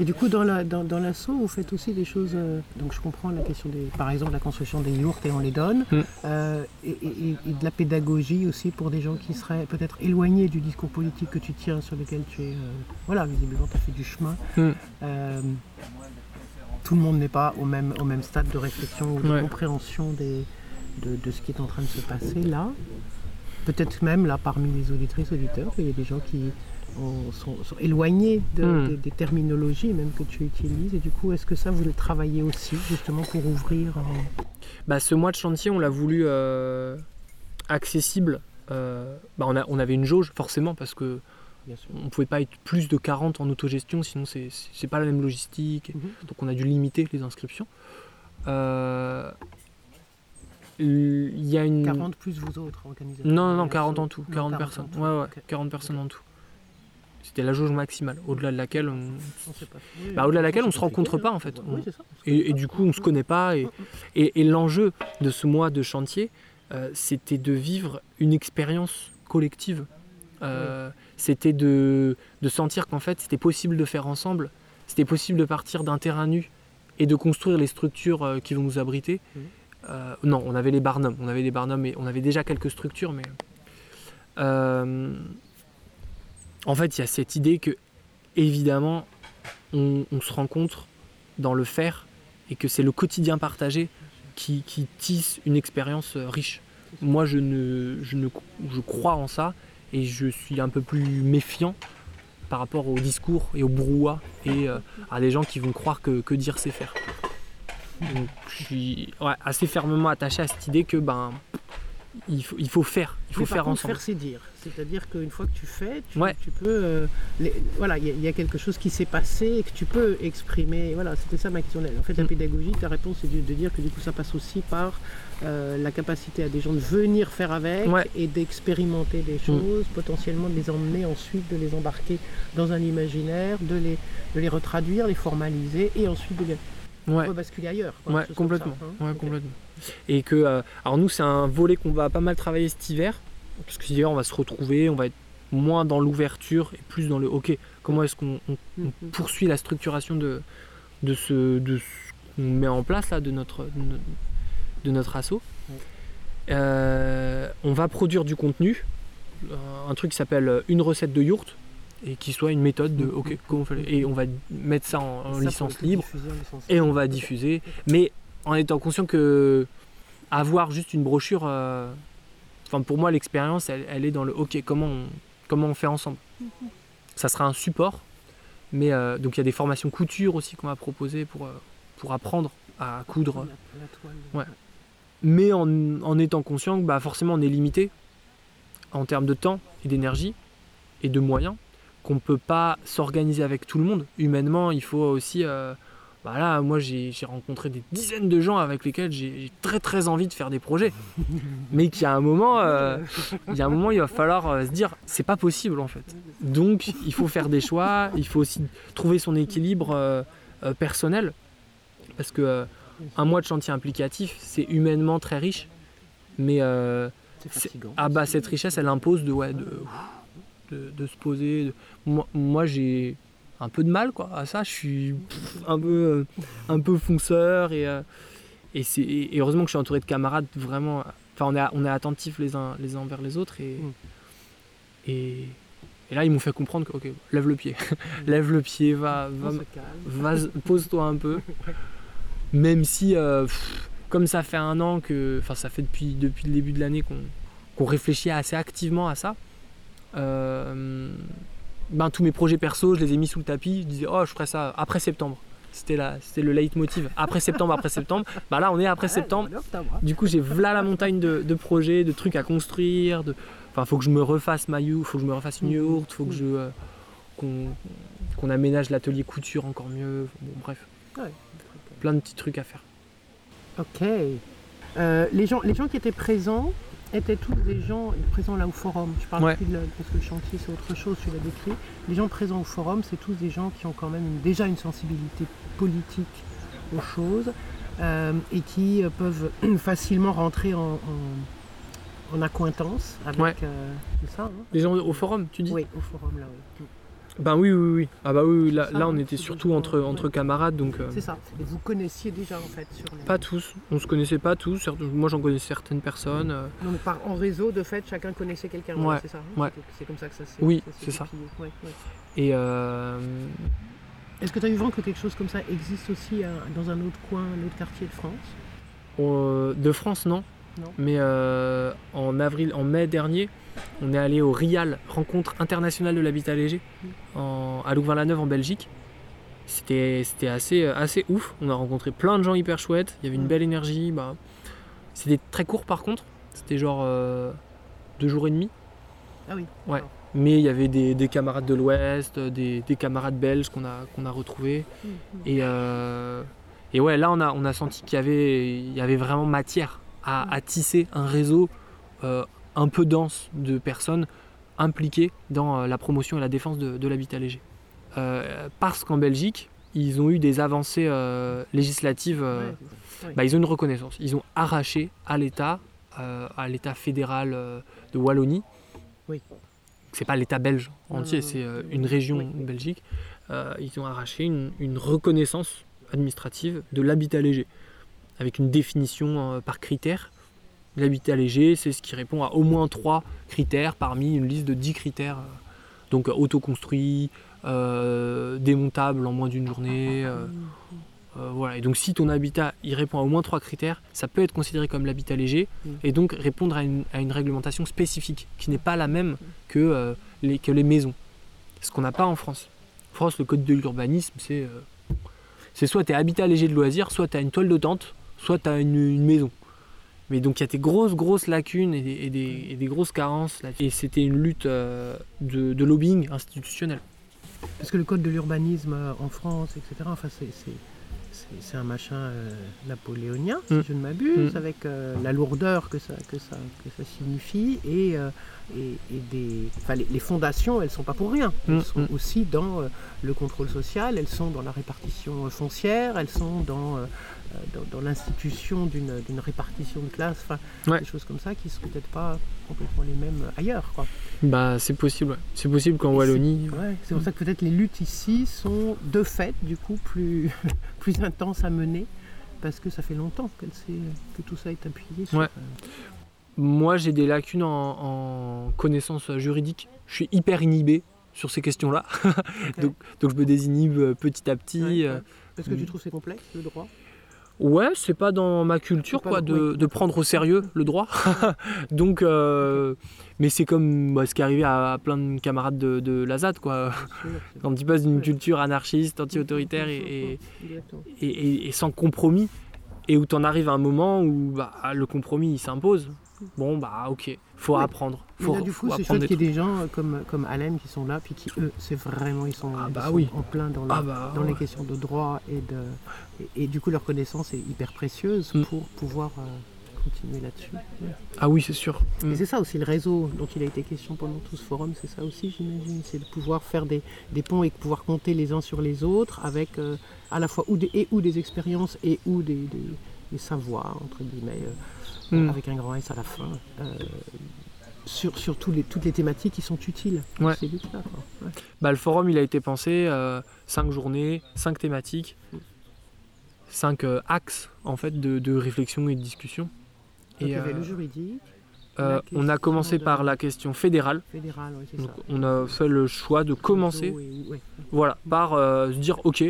Et du coup, dans la dans, dans l'assaut, vous faites aussi des choses. euh, donc, je comprends la question des, par exemple, la construction des yourtes et on les donne,
Mm.
Euh, et, et- et de la pédagogie aussi pour des gens qui seraient peut-être éloignés du discours politique que tu tiens, sur lequel tu es. euh, voilà, visiblement, tu as fait du chemin.
Mm.
Tout le monde n'est pas au même, au même stade de réflexion ou de
Ouais.
compréhension des, de, de ce qui est en train de se passer là. Peut-être même là parmi les auditrices auditeurs, il y a des gens qui ont- sont, sont éloignés de-
Hmm.
des, des terminologies même que tu utilises. Et du coup, est-ce que ça, vous le travaillez aussi justement pour ouvrir euh,
Bah, ce mois de chantier, on l'a voulu euh, accessible. Euh, bah, on, a- on avait une jauge, forcément, parce que on pouvait pas être plus de 40 en autogestion, sinon c'est c'est pas la même logistique.
Mhm.
Donc on a dû limiter les inscriptions. Il y a une.
40 plus vous autres organisateurs
Non, non, non,
de
40 en tout.
Non,
40
en
personnes.
tout.
Ouais, ouais,
Ok.
40 personnes en tout. C'était la jauge maximale, au-delà de laquelle on.
On
Bah, au-delà de laquelle on se rencontre pas, en fait. On-. Et, et du coup, on se connaît pas. Et, et, et l'enjeu de ce mois de chantier, euh, c'était de vivre une expérience collective. Euh, C'était de, de sentir qu'en fait, c'était possible de faire ensemble. C'était possible de partir d'un terrain nu et de construire les structures euh, qui vont nous abriter. Euh, non, on avait les barnums. On avait les barnums et on avait déjà quelques structures, mais. euh, en fait, il y a cette idée que, évidemment, on, se rencontre dans le faire et que c'est le quotidien partagé qui, tisse une expérience euh, riche. Moi, je, ne, je, ne, crois en ça et je suis un peu plus méfiant par rapport au discours et au brouhaha et euh, à des gens qui vont croire que, dire c'est faire. Donc, je suis assez fermement attaché à cette idée que ben il faut, il faut faire, il faut
Mais par
faire
contre,
ensemble.
Faire, c'est dire. C'est-à-dire qu'une fois que tu fais, tu,
Ouais.
tu peux. euh, les- voilà, il y, a- il y a quelque chose qui s'est passé et que tu peux exprimer. Voilà, c'était ça ma question. En fait, la
Mm.
pédagogie, ta réponse, c'est de, de dire que du coup, ça passe aussi par euh, la capacité à des gens de venir faire avec
Ouais. Mm.
et d'expérimenter des choses, potentiellement de les emmener ensuite, de les embarquer dans un imaginaire, de les, de les retraduire, les formaliser et ensuite de les
Ouais.
rebasculer ailleurs. quoi,
Ouais,
quelque chose comme
complètement.
ça, hein.
Ouais, complètement. Et que, euh, alors nous, c'est un volet qu'on va pas mal travailler cet hiver, parce que cet hiver, on va se retrouver, on va être moins dans l'ouverture et plus dans le OK. Comment est-ce qu'on on- on
Mhm.
poursuit la structuration de, de ce, de ce qu'on met en place là, de notre, de notre, assaut. Euh, On va produire du contenu, euh, un truc qui s'appelle une recette de yourte et qui soit une méthode de
Mhm.
OK, comment on fait Et on va mettre ça en, en
Ça, pour
licence libre
diffuser en licence
et on va diffuser, mais en étant conscient que avoir juste une brochure, euh, enfin pour moi l'expérience elle, elle est dans le ok comment on, comment on fait ensemble. Ça sera un support, mais euh, donc il y a des formations couture aussi qu'on va proposer pour, euh, pour apprendre à coudre,
La- la toile.
Ouais. mais en, en étant conscient que bah, forcément on est limité en termes de temps et d'énergie et de moyens, qu'on ne peut pas s'organiser avec tout le monde. Humainement, il faut aussi... euh, bah moi j'ai rencontré des dizaines de gens avec lesquels j'ai très très envie de faire des projets. Mais qu'il y a un moment, euh, il y a un moment, il va falloir euh, se dire, c'est pas possible en fait. Donc il faut faire des choix, il faut aussi trouver son équilibre euh, personnel. Parce que un mois de chantier implicatif, c'est humainement très riche. Mais ah bah cette richesse, elle impose de, ouais, de, de, de se poser. de- Moi, moi, j'ai un peu de mal quoi, à ça. Je suis un peu, euh, un peu fonceur et, euh, et, c'est, et heureusement que je suis entouré de camarades vraiment. Enfin, on est, on est attentifs les uns, les uns envers les autres et,
Mm.
et, et là ils m'ont fait comprendre que ok, lève le pied, lève le pied, va, va, pose-toi un peu. Même si, euh, pff, comme ça fait un an que, enfin ça fait depuis, depuis le début de l'année qu'on qu'on réfléchit assez activement à ça, euh, ben, tous mes projets perso, je les ai mis sous le tapis. Je disais, oh, je ferai ça après septembre. C'était la- c'était le leitmotiv. Après septembre, après septembre. Bah là, on est après
Ouais,
septembre.
hein.
Du coup, j'ai v'là la montagne de, de projets, de trucs à construire. De... Enfin, faut que je me refasse ma faut que je me refasse une
Mhm.
yourte, faut que je euh, qu'on qu'on aménage l'atelier couture encore mieux. Bon, bref,
Ouais.
plein de petits trucs à faire.
Ok. Euh, les, gens, les gens qui étaient présents étaient tous des gens présents là au forum. Je parle
Ouais.
plus de la- parce que le chantier c'est autre chose, tu l'as décrit. Les gens présents au forum, c'est tous des gens qui ont quand même une- déjà une sensibilité politique aux choses euh, et qui euh, peuvent facilement rentrer en, en, en accointance avec
Ouais.
euh, c'est ça. hein
Les gens au forum, tu dis?
Oui, au forum là, oui.
Ben oui, oui, oui. Ah bah oui, oui, là, là on était surtout entre, entre camarades, donc... euh,
C'est ça. Et vous connaissiez déjà en fait sur les...
Pas tous, on se connaissait pas tous, certes- moi j'en connais certaines personnes. euh,
mais par, en réseau, de fait, chacun connaissait quelqu'un.
Ouais,
c'est ça. hein?
ouais.
C'est- C'est comme ça que ça s'est.
Oui,
s'est
c'est ça.
déplié. Ouais, ouais.
Et euh,
Est-ce que tu as eu vent que quelque chose comme ça existe aussi euh, dans un autre coin, un autre quartier de France?
On- de France, non.
Non.
Mais euh, en avril, en mai dernier, on est allé au RIAL, rencontre internationale de l'habitat léger, en- à Louvain-la-Neuve en Belgique. C'était c'était assez, assez ouf. On a rencontré plein de gens hyper chouettes. Il y avait une
Mm.
belle énergie. Bah, C'était très court par contre. C'était genre euh, deux jours et demi.
Ah oui.
Ouais. Mais il y avait des, des camarades de l'Ouest, des, des camarades belges qu'on a, qu'on a retrouvés. Et, euh, et ouais, là, on a, on a senti qu'il y avait, il y avait vraiment matière à, à tisser un réseau euh, un peu dense de personnes impliquées dans euh, la promotion et la défense de, de l'habitat léger. Euh, parce qu'en Belgique, ils ont eu des avancées euh, législatives, euh,
Ouais,
bah, ils ont une reconnaissance. Ils ont arraché à l'État, euh, à l'État fédéral euh, de Wallonie,
Oui.
c'est pas l'État belge entier, c'est euh, une région
Oui, oui.
Belgique, euh, ils ont arraché une, une reconnaissance administrative de l'habitat léger, avec une définition euh, par critère. L'habitat léger, c'est ce qui répond à au moins trois critères parmi une liste de 10 critères. euh, donc autoconstruit, euh, démontable en moins d'une journée. euh, euh, voilà. Et donc si ton habitat il répond à au moins trois critères, ça peut être considéré comme l'habitat léger
Mm.
et donc répondre à une, à une réglementation spécifique qui n'est pas la même que, les, que les maisons. Ce qu'on n'a pas en France. En France, le code de l'urbanisme, c'est c'est soit tu es habitat léger de loisirs, soit tu as une toile de tente, soit tu as une, une maison. Mais donc il y a des grosses, grosses lacunes et des, et des- et des grosses carences. là. Et c'était une lutte euh, de, de lobbying institutionnel.
Parce que le code de l'urbanisme euh, en France, etc., enfin, c'est, c'est, c'est- c'est un machin euh, napoléonien, si
Mm.
je ne m'abuse,
Mm.
avec euh, la lourdeur que ça, que ça, que ça signifie. Et, et, et des, enfin, les, les fondations, elles ne sont pas pour rien. Elles
Mm,
sont
mm.
aussi dans euh, le contrôle social, elles sont dans la répartition euh, foncière, elles sont dans, euh, dans, dans l'institution d'une, d'une répartition de classe, enfin,
Ouais.
des choses comme ça qui ne sont peut-être pas complètement les mêmes ailleurs. Quoi.
Bah c'est possible, ouais. c'est possible qu'en
Et
Wallonie.
Ouais, c'est pour ça que peut-être les luttes ici sont de fait du coup plus, plus intenses à mener parce que ça fait longtemps que tout ça est appuyé sur.
Ouais. Moi, j'ai des lacunes en, en connaissances juridiques. Je suis hyper inhibé sur ces questions-là. donc, donc je me désinhibe euh, petit à petit.
ouais,
euh.
ouais. Parce que tu trouves c'est complexe le droit?
Ouais, c'est pas dans ma culture quoi, de, de prendre au sérieux le droit. donc, euh, mais c'est comme bah, ce qui est arrivé à, à plein de camarades de, de la ZAD. Quoi. Quand tu passes d'une culture anarchiste, anti-autoritaire et, et-
Exactement.
et- et- et sans compromis, et où tu en arrives à un moment où bah, le compromis il s'impose. Bon, bah ok, faut
Oui.
apprendre.
Mais
Faut,
là, du coup, c'est chouette qu'il y ait des gens euh, comme, comme Allen qui sont là, puis qui, eux, c'est vraiment, ils sont,
Ah
ils
bah
sont
oui.
en plein dans,
Ah bah,
dans les questions de droit et de. Et, et du coup, leur connaissance est hyper précieuse
Mm.
pour pouvoir euh, continuer là-dessus. Ouais.
Ah oui, c'est sûr. Mm.
Et c'est ça aussi le réseau dont il a été question pendant tout ce forum, c'est ça aussi j'imagine, c'est de pouvoir faire des, des ponts et de pouvoir compter les uns sur les autres avec euh, à la fois ou des, et ou des expériences et ou des, des- des savoirs, entre guillemets, euh,
Mm.
avec un grand S à la fin, euh, sur, sur tous les, toutes les thématiques qui sont utiles quoi. Ouais.
Bah, le forum, il a été pensé, 5 journées, 5 thématiques, 5 axes en fait de, de réflexion et de discussion.
Donc,
Et,
il y avait
euh,
le juridique,
euh,
la
on a commencé
de-
par la question fédérale.
fédéral, ouais, c'est
Donc,
ça.
on a fait le choix de commencer, voilà, par euh, se dire, ok,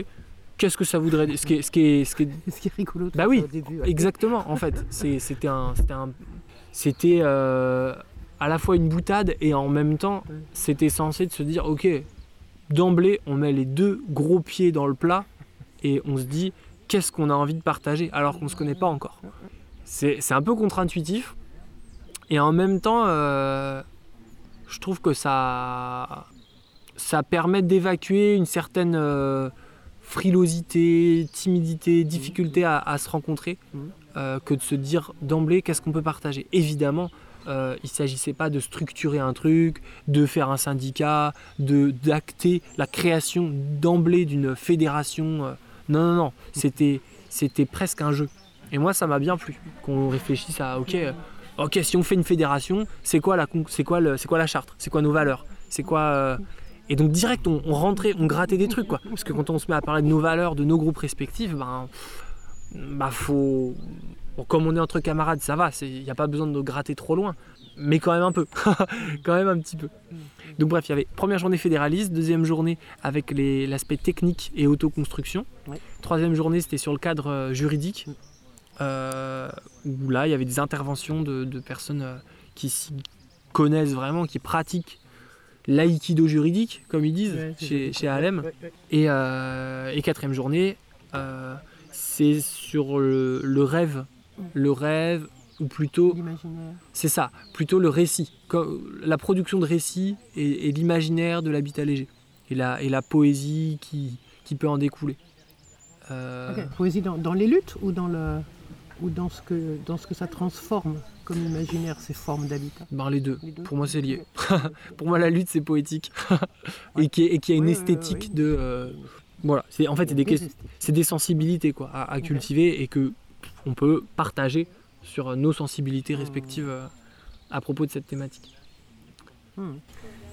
qu'est-ce que ça voudrait dire ce qui est, ce qui est, ce qui est
Ce qui est rigolo
Bah oui,
ça au début. ouais.
Exactement, en fait. C'était un, c'était euh, à la fois une boutade et en même temps,
Ouais.
c'était censé de se dire, ok, d'emblée, on met les deux gros pieds dans le plat et on se dit, qu'est-ce qu'on a envie de partager alors qu'on ne se connaît pas encore. C'est c'est un peu contre-intuitif et en même temps, euh, je trouve que ça, ça permet d'évacuer une certaine euh, frilosité, timidité, difficulté à, à se rencontrer,
Mhm.
euh, que de se dire d'emblée qu'est-ce qu'on peut partager? Évidemment, euh, il ne s'agissait pas de structurer un truc, de faire un syndicat, de d'acter la création d'emblée d'une fédération. euh. non, non, non, c'était c'était presque un jeu. Et moi, ça m'a bien plu qu'on réfléchisse à ok, ok, si on fait une fédération, c'est quoi la c'est quoi le, c'est quoi la charte, c'est quoi nos valeurs, c'est quoi euh, Et donc direct, on, on rentrait, on grattait des trucs, quoi. Parce que quand on se met à parler de nos valeurs, de nos groupes respectifs, ben, bah faut. Bon, comme on est entre camarades, ça va, il n'y a pas besoin de gratter trop loin. Mais quand même un peu. quand même un petit peu. Donc bref, il y avait première journée fédéraliste, deuxième journée avec l'aspect technique et autoconstruction.
Ouais.
Troisième journée, c'était sur le cadre euh, juridique. euh, où là, il y avait des interventions de, de personnes euh, qui s'y connaissent vraiment, qui pratiquent l'aïkido juridique, comme ils disent,
Ouais,
chez, chez ALM.
Ouais, ouais.
Et, euh, et quatrième journée, euh, c'est sur le, le rêve. Le rêve, ou plutôt, c'est ça, plutôt le récit. La production de récits et, et l'imaginaire de l'habitat léger. Et la, et la poésie qui, qui peut en découler. Euh.
Poésie dans, dans les luttes ou dans le ou dans ce que dans ce que ça transforme? Comme imaginaire ces formes d'habitat.
ben, les deux.
Les deux
Pour moi, c'est lié. Pour moi, la lutte, c'est poétique. et qui et qui a une esthétique de. euh, voilà, en fait, c'est des, sensibilités quoi, à, à cultiver et que on peut partager sur nos sensibilités respectives euh, à propos de cette thématique.
Hmm.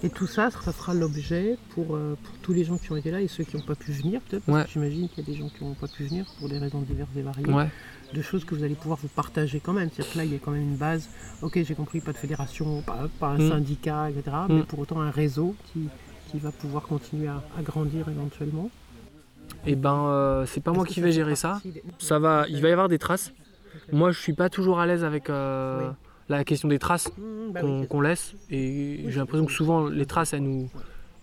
Et tout ça, ça sera l'objet pour, euh, pour tous les gens qui ont été là et ceux qui n'ont pas pu venir, peut-être,
Ouais.
j'imagine qu'il y a des gens qui n'ont pas pu venir pour des raisons diverses et variées,
Ouais.
De choses que vous allez pouvoir vous partager quand même. C'est-à-dire que là, il y a quand même une base. Ok, j'ai compris, pas de fédération, pas, pas un
Mm.
syndicat, etc.
Mm.
Mais pour autant un réseau qui, qui va pouvoir continuer à, à grandir éventuellement.
Et ben, euh, c'est pas moi
Est-ce
qui vais gérer ça.
des-
Ça va, il va y avoir des traces. Moi, je suis pas toujours à l'aise avec euh,
Oui.
la question des traces
Mm, bah
qu'on
oui,
qu'on laisse. Et j'ai l'impression que souvent, les traces, elles nous,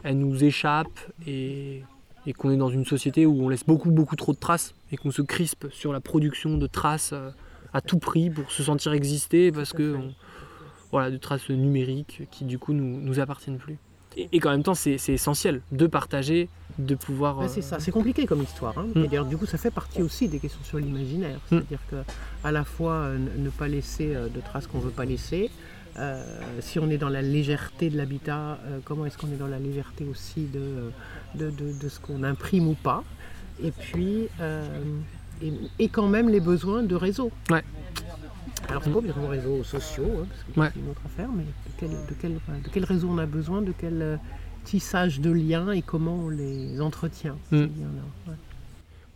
elles nous échappent et, et qu'on est dans une société où on laisse beaucoup, beaucoup trop de traces et qu'on se crispe sur la production de traces euh, à tout prix pour se sentir exister parce que on- voilà, de traces numériques qui du coup nous, nous appartiennent plus. Et, et qu'en même temps, c'est essentiel de partager, de pouvoir. Euh,
c'est ça, c'est compliqué comme histoire. hein.
Mm.
Et d'ailleurs, du coup, ça fait partie aussi des questions sur l'imaginaire. C'est-à-dire que à la fois euh, ne pas laisser euh, de traces qu'on ne veut pas laisser. Euh, si on est dans la légèreté de l'habitat, euh, comment est-ce qu'on est dans la légèreté aussi de, de, de- de ce qu'on imprime ou pas Et puis, euh, et, et quand même les besoins de réseau.
Ouais.
Alors, c'est pas obligatoirement réseaux sociaux, hein, parce que
Ouais.
c'est une autre affaire, mais de quel, de quel, de quel réseau on a besoin, de quel tissage de liens et comment on les entretient, ces
Mm.
liens-là. Ouais.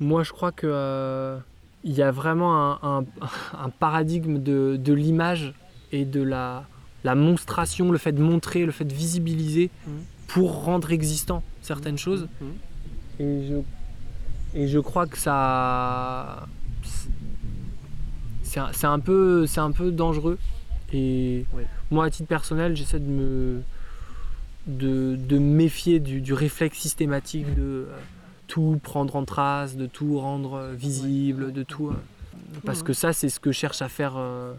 Moi, je crois que il y a vraiment un, un- un paradigme de, de l'image et de la, la monstration, le fait de montrer, le fait de visibiliser
Mhm.
pour rendre existant certaines choses.
Mhm.
Et je, et je crois que ça. C'est un, un, peu- un peu dangereux. Et
Oui.
moi, à titre personnel, j'essaie de me, de, de méfier du, du réflexe systématique de euh, tout prendre en trace, de tout rendre euh, visible, de tout. euh, parce que ça, c'est ce que cherche à faire euh,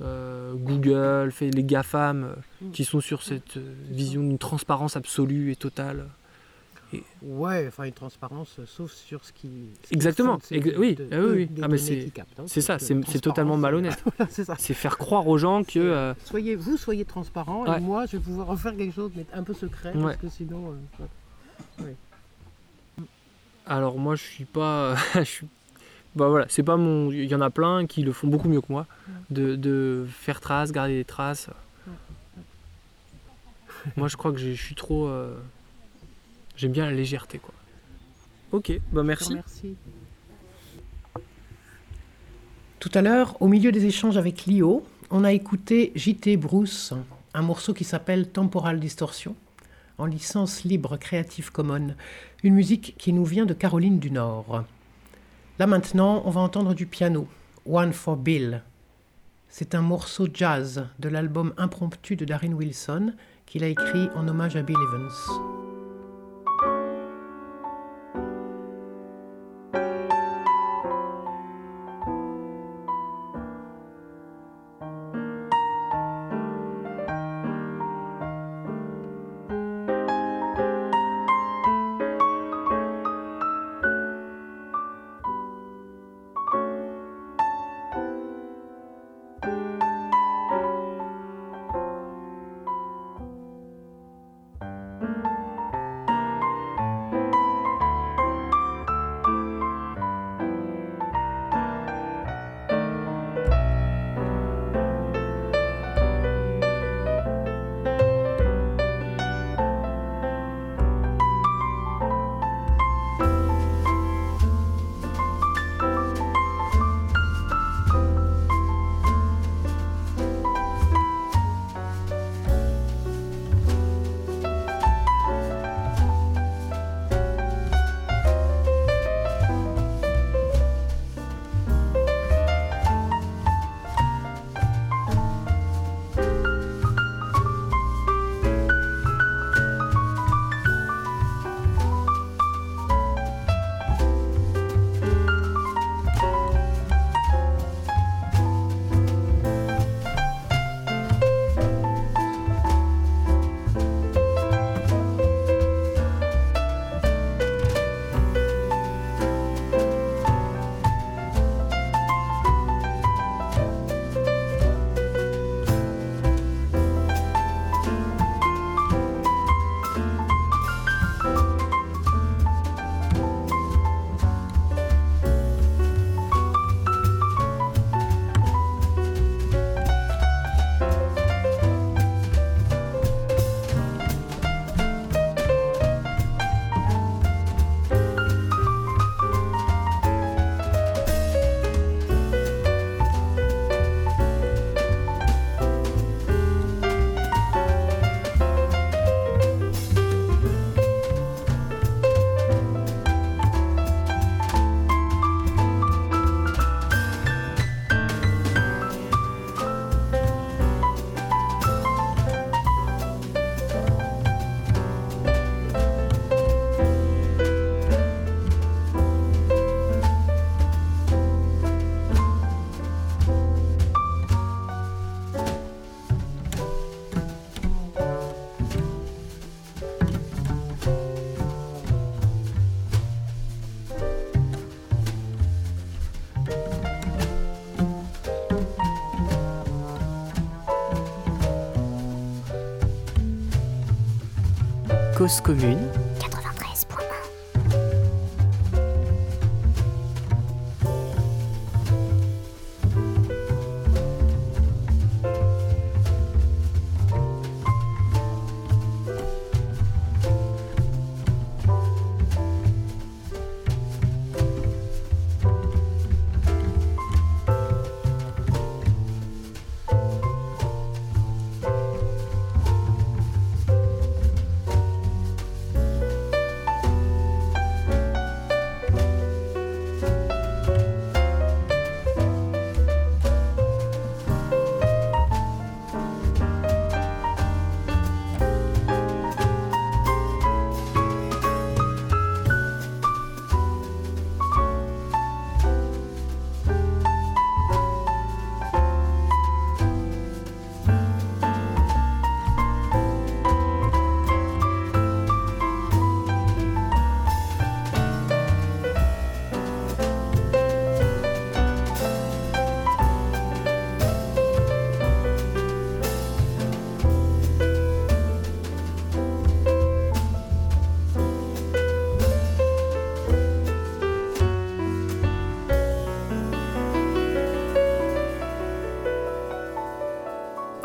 euh, Google, fait les GAFAM, euh, qui sont sur cette euh, vision d'une transparence absolue et totale.
Ouais, enfin une transparence, sauf sur ce qui. ce qui
Exactement, ex- oui,
de-
ah oui, oui.
des
Ah, mais c'est-
qui hein.
C'est ça, c'est totalement malhonnête.
voilà, c'est
faire croire aux gens que. euh,
Soyez, vous soyez transparent
Ouais.
et moi je vais pouvoir refaire quelque chose mais un peu secret
Ouais.
parce que sinon. ouais.
alors moi, je suis pas. je suis. Bah voilà, c'est pas mon. Il y en a plein qui le font beaucoup mieux que moi, de, de faire trace, garder des traces. moi, je crois que j'ai- je suis trop. euh, J'aime bien la légèreté, quoi. Ok, bah merci.
Merci. Tout à l'heure, au milieu des échanges avec Lio, on a écouté JT Bruce, un morceau qui s'appelle Temporal Distortion, en licence libre Creative Commons, une musique qui nous vient de Caroline du Nord. Là maintenant, on va entendre du piano, One for Bill. C'est un morceau jazz de l'album impromptu de Darren Wilson qu'il a écrit en hommage à Bill Evans.
Cause commune,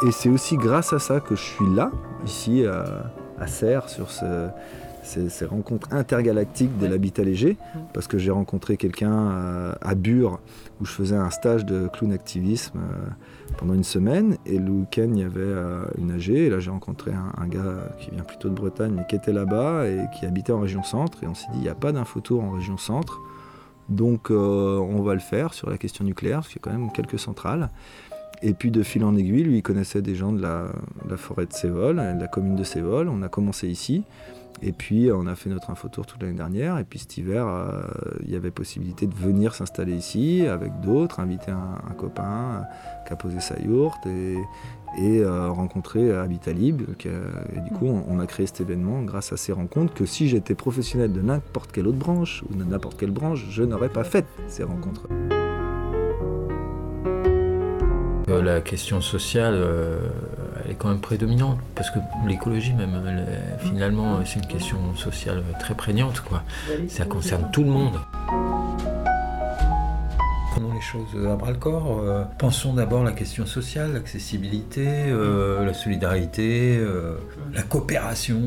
Et c'est aussi grâce à ça que je suis là, ici à, à Serres, sur ce- ces, ces rencontres intergalactiques de l'habitat léger, parce que j'ai rencontré quelqu'un à, à Bure, où je faisais un stage de clown activisme euh, pendant une semaine, et le week-end, il y avait euh, une AG, et là j'ai rencontré un, un gars qui vient plutôt de Bretagne, mais qui était là-bas, et qui habitait en région centre, et on s'est dit, il n'y a pas d'infotour en région centre, donc euh, on va le faire sur la question nucléaire, parce qu'il y a quand même quelques centrales. Et puis de fil en aiguille, lui, il connaissait des gens de la, forêt de Sévol, de la commune de Sévol. On a commencé ici. Et puis on a fait notre infotour toute l'année dernière. Et puis cet hiver, euh, il y avait possibilité de venir s'installer ici avec d'autres, inviter un, copain euh, qui a posé sa yourte et, euh, rencontrer a- et du coup, on, on a créé cet événement grâce à ces rencontres que si j'étais professionnel de n'importe quelle autre branche ou de n'importe quelle branche, je n'aurais pas fait ces rencontres.
Euh, La question sociale, euh, elle est quand même prédominante, parce que l'écologie même, finalement, c'est une question sociale très prégnante, quoi. Ça concerne tout le monde. Prenons les choses à bras le corps. euh, pensons d'abord la question sociale, l'accessibilité, la solidarité, la coopération.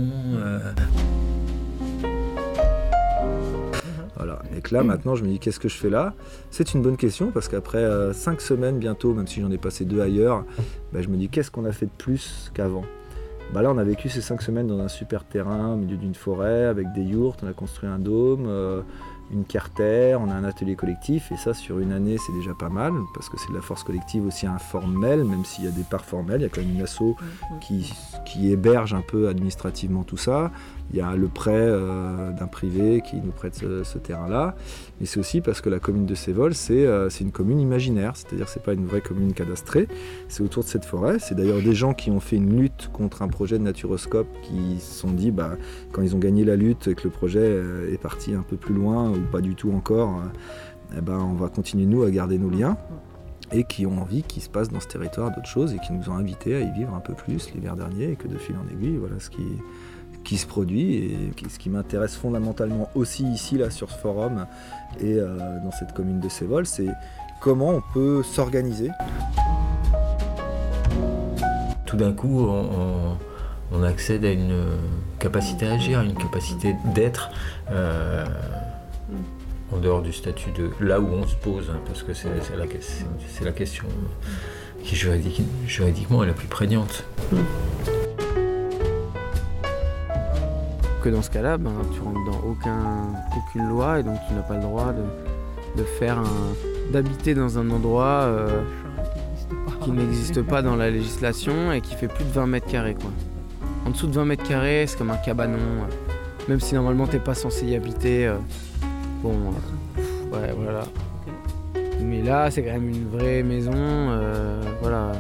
Voilà. Et que là, maintenant, je me dis, qu'est-ce que je fais là? C'est une bonne question parce qu'après euh, cinq semaines bientôt, même si j'en ai passé deux ailleurs, bah, je me dis, qu'est-ce qu'on a fait de plus qu'avant? Bah Là, on a vécu ces cinq semaines dans un super terrain, au milieu d'une forêt, avec des yourtes, on a construit un dôme, euh, une carter, on a un atelier collectif, et ça, sur une année, c'est déjà pas mal, parce que c'est de la force collective aussi informelle, même s'il y a des parts formelles, il y a quand même une asso qui, qui héberge un peu administrativement tout ça. Il y a le prêt euh, d'un privé qui nous prête ce, ce terrain-là. Mais c'est aussi parce que la commune de Sévol, c'est euh, une commune imaginaire. C'est-à-dire c'est pas une vraie commune cadastrée. C'est autour de cette forêt. C'est d'ailleurs des gens qui ont fait une lutte contre un projet de naturoscope qui se sont dit, bah, quand ils ont gagné la lutte et que le projet euh, est parti un peu plus loin ou pas du tout encore, euh, eh ben, on va continuer nous à garder nos liens et qui ont envie qu'il se passe dans ce territoire d'autres choses et qui nous ont invités à y vivre un peu plus l'hiver dernier et que de fil en aiguille, voilà ce qui, se produit et ce qui m'intéresse fondamentalement aussi ici là sur ce forum et euh, dans cette commune de Sévol, c'est comment on peut s'organiser.
tout d'un coup, on accède à une capacité à agir, à une capacité d'être euh, en dehors du statut de là où on se pose, hein, parce que c'est la, question qui juridique- juridiquement est la plus prégnante.
que dans ce cas-là, ben, tu rentres dans aucun, aucune loi et donc tu n'as pas le droit de, faire d'habiter dans un endroit euh, qui n'existe pas dans la législation et qui fait plus de 20 mètres carrés. Quoi. En dessous de 20 mètres carrés, c'est comme un cabanon. euh, Même si normalement t'es pas censé y habiter. euh, euh, ouais, voilà. Mais là, c'est quand même une vraie maison. euh, voilà.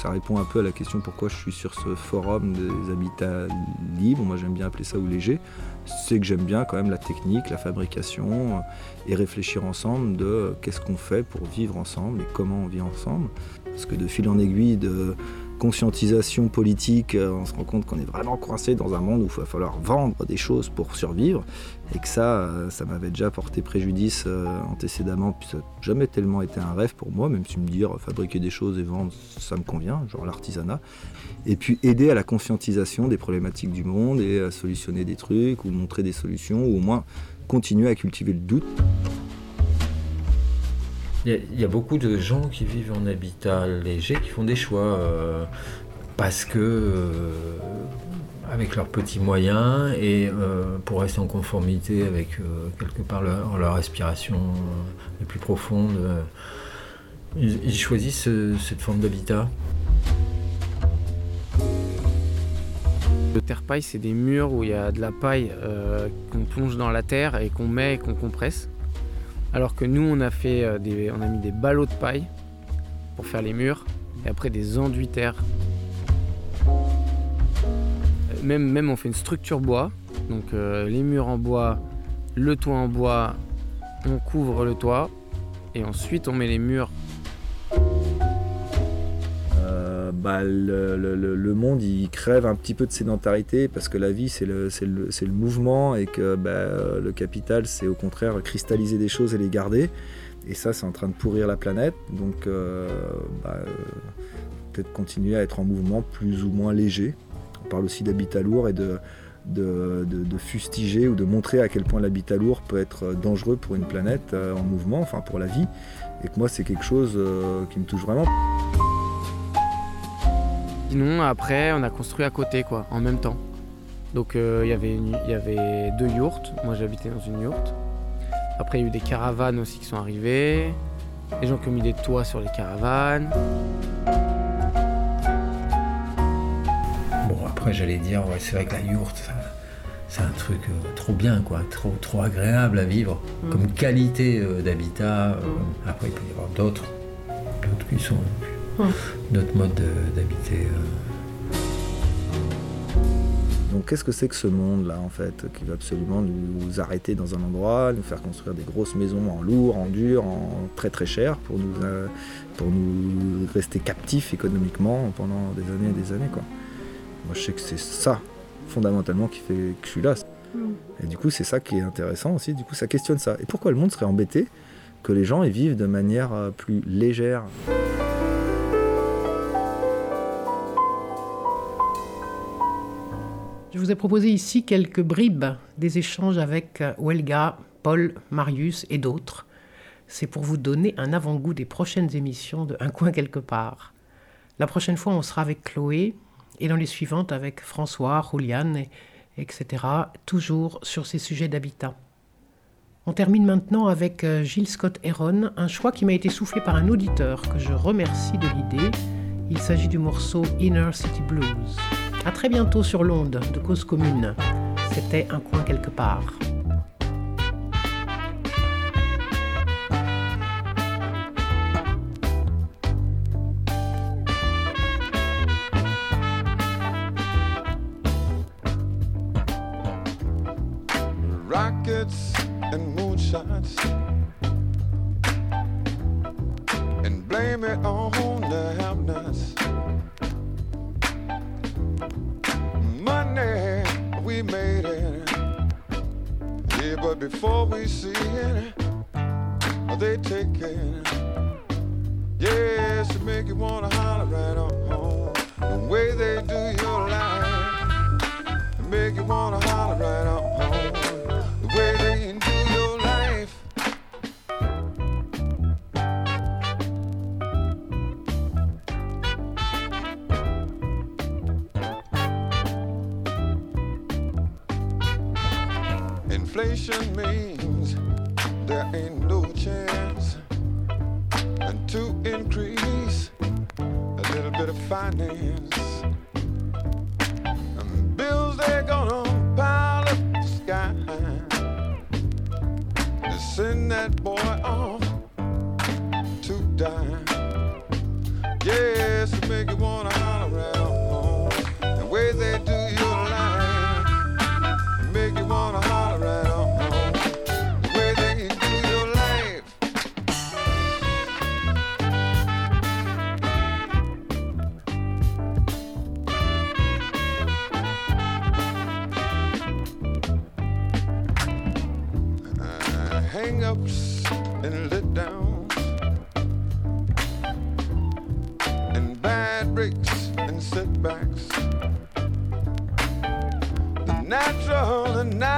Ça répond un peu à la question pourquoi je suis sur ce forum des habitats libres, moi j'aime bien appeler ça ou léger, c'est que j'aime bien quand même la technique, la fabrication euh, et réfléchir ensemble de qu'est-ce qu'on fait pour vivre ensemble et comment on vit ensemble. Parce que de fil en aiguille de, conscientisation politique, euh, on se rend compte qu'on est vraiment coincé dans un monde où il va falloir vendre des choses pour survivre. Et que ça, euh, ça m'avait déjà porté préjudice euh, antécédemment, puis ça n'a jamais tellement été un rêve pour moi, même si me dire fabriquer des choses et vendre, ça me convient, genre l'artisanat. Et puis aider à la conscientisation des problématiques du monde et à solutionner des trucs, ou montrer des solutions, ou au moins continuer à cultiver le doute.
Il y, a, beaucoup de gens qui vivent en habitat léger qui font des choix euh, parce que, euh, avec leurs petits moyens et euh, pour rester en conformité avec quelque part leur, leur aspiration les plus profondes, euh, ils, choisissent cette forme d'habitat.
Le terre-paille, c'est des murs où il y a de la paille qu'on plonge dans la terre et qu'on met et qu'on compresse. Alors que nous, on a, fait, euh, on a mis des ballots de paille pour faire les murs et après des enduits terre. Même, même on fait une structure bois, donc euh, les murs en bois, le toit en bois, on couvre le toit et ensuite on met les murs
bah, le, monde il crève un petit peu de sédentarité parce que la vie c'est le, mouvement et que bah, euh, le capital c'est au contraire cristalliser des choses et les garder. Et ça c'est en train de pourrir la planète. Donc euh, bah, euh, peut-être continuer à être en mouvement plus ou moins léger. On parle aussi d'habitat lourd et de, de, fustiger ou de montrer à quel point l'habitat lourd peut être dangereux pour une planète en mouvement, enfin pour la vie. Et que moi c'est quelque chose qui me touche vraiment.
Sinon, après, on a construit à côté, quoi, en même temps. Donc, euh, il y avait une- il y avait deux yourtes. Moi, j'habitais dans une yourte. Après, il y a eu des caravanes aussi qui sont arrivées. Les gens qui ont mis des toits sur les caravanes.
Bon, après, j'allais dire, ouais, c'est vrai que la yourte, ça- c'est un truc euh, trop bien, quoi, trop, trop agréable à vivre,
Mm.
comme qualité euh, d'habitat. euh, après, il peut y avoir d'autres, d'autres qui sont
Mm.
d'autres modes de- d'habiter. euh.
Donc qu'est-ce que c'est que ce monde-là en fait, qui va absolument nous arrêter dans un endroit, nous faire construire des grosses maisons en lourd, en dur, en très très cher, pour nous, euh, pour nous rester captifs économiquement pendant des années et des années quoi. Moi je sais que c'est ça fondamentalement qui fait que je suis là. Et du coup c'est ça qui est intéressant aussi, du coup ça questionne ça. Et pourquoi le monde serait embêté que les gens y vivent de manière euh, plus légère?
Je vous ai proposé ici quelques bribes des échanges avec euh, Welga, Paul, Marius et d'autres. C'est pour vous donner un avant-goût des prochaines émissions de Un coin quelque part. La prochaine fois, on sera avec Chloé et dans les suivantes avec François, Juliane, et- etc. Toujours sur ces sujets d'habitat. On termine maintenant avec euh, Gilles Scott Heron, un choix qui m'a été soufflé par un auditeur que je remercie de l'idée. Il s'agit du morceau Inner City Blues. À très bientôt sur l'onde de Cause Commune. C'était un coin quelque part.
We see it, they taking? it. Yes, to make you wanna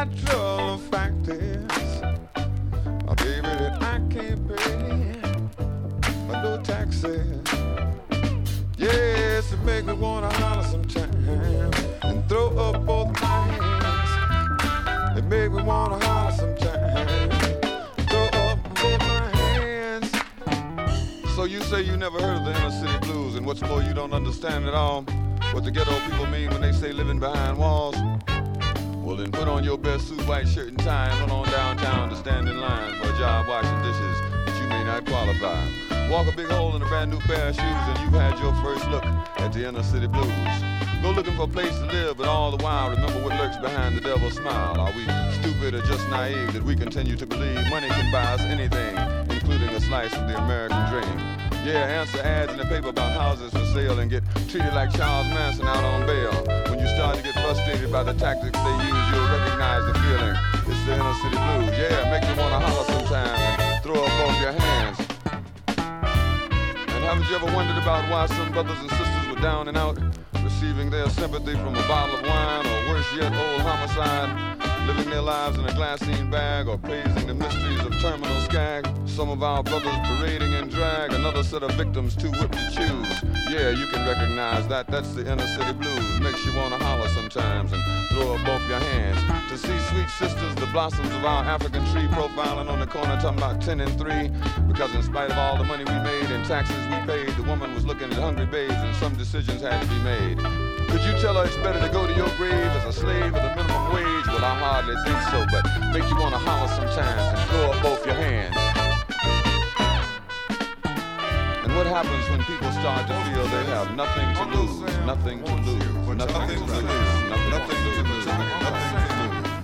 natural fact is, oh, baby, that I can't pay no taxes. Yes, it make me wanna holler sometimes and throw up both my hands. It make me wanna holler sometimes, throw up both my hands. So you say you never heard of the inner city blues, and what's more, you don't understand at all what the ghetto people mean when they say living behind walls. Then put on your best suit, white shirt, and tie, and run on downtown to stand in line for a job washing dishes that you may not qualify. Walk a big hole in a brand new pair of shoes, and you've had your first look at the inner city blues. Go looking for a place to live, but all the while remember what lurks behind the devil's smile. Are we stupid or just naive that we continue to believe money can buy us anything, including a slice of the American dream? Yeah, answer ads in the paper about houses for sale and get treated like Charles Manson out on bail. When you start to get frustrated by the tactics they use, you'll recognize the feeling. It's the inner city blues. Yeah, make you wanna holler sometimes and throw up both your hands. And haven't you ever wondered about why some brothers and sisters were down and out, receiving their sympathy from a bottle of wine, or worse yet, old homicide, living their lives in a glassine bag, or praising the mysteries of terminal skag? Some of our brothers parading in drag, another set of victims too whipped to choose. Yeah, you can recognize that. That's the inner city blues. Makes you wanna holler sometimes and throw up both your hands. To see sweet sisters, the blossoms of our African tree, profiling on the corner, talking about 10 and 3. Because in spite of all the money we made and taxes we paid, the woman was looking at hungry babes and some decisions had to be made. Could you tell her it's better to go to your grave as a slave with a minimum wage? Well, I hardly think so, but make you wanna holler sometimes and throw up both your hands. And what happens when people start to feel they have nothing to lose? nothing to lose, nothing to lose, nothing to lose, nothing to lose,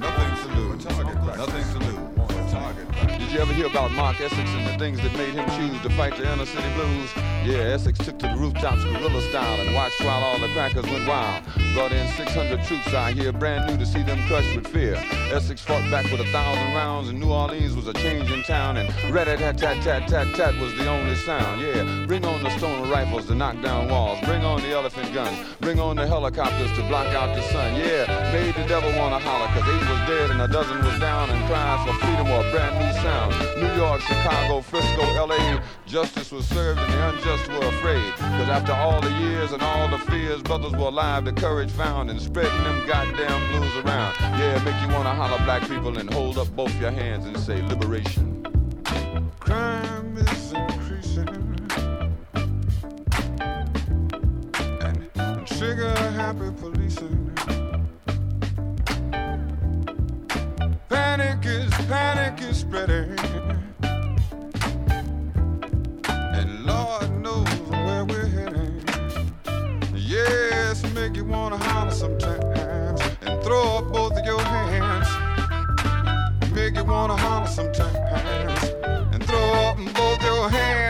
nothing to lose, nothing to lose. Did you ever hear about Mark Essex and the things that made him choose to fight the inner city blues? Yeah, Essex took to the rooftops guerrilla style and watched while all the crackers went wild. Brought in 600 troops out here, brand new to see them crushed with fear. Essex fought back with a thousand rounds, and New Orleans was a change in town. And rat tat tat tat tat tat was the only sound. Yeah, bring on the stoner rifles to knock down walls. Bring on the elephant guns. Bring on the helicopters to block out the sun. Yeah, made the devil wanna holler, cause eight was dead and a dozen was down. And cries for freedom or a new sound. New York, Chicago, Frisco, LA, justice was served and the unjust were afraid. Cause after all the years and all the fears, brothers were alive, the courage found and spreading them goddamn blues around. Yeah, make you wanna holler black people and hold up both your hands and say liberation. Crime is increasing. And trigger happy policing. panic is spreading. And Lord knows where we're heading. Yes, make you wanna holler sometimes and throw up both of your hands. Make you wanna holler sometimes and throw up both your hands.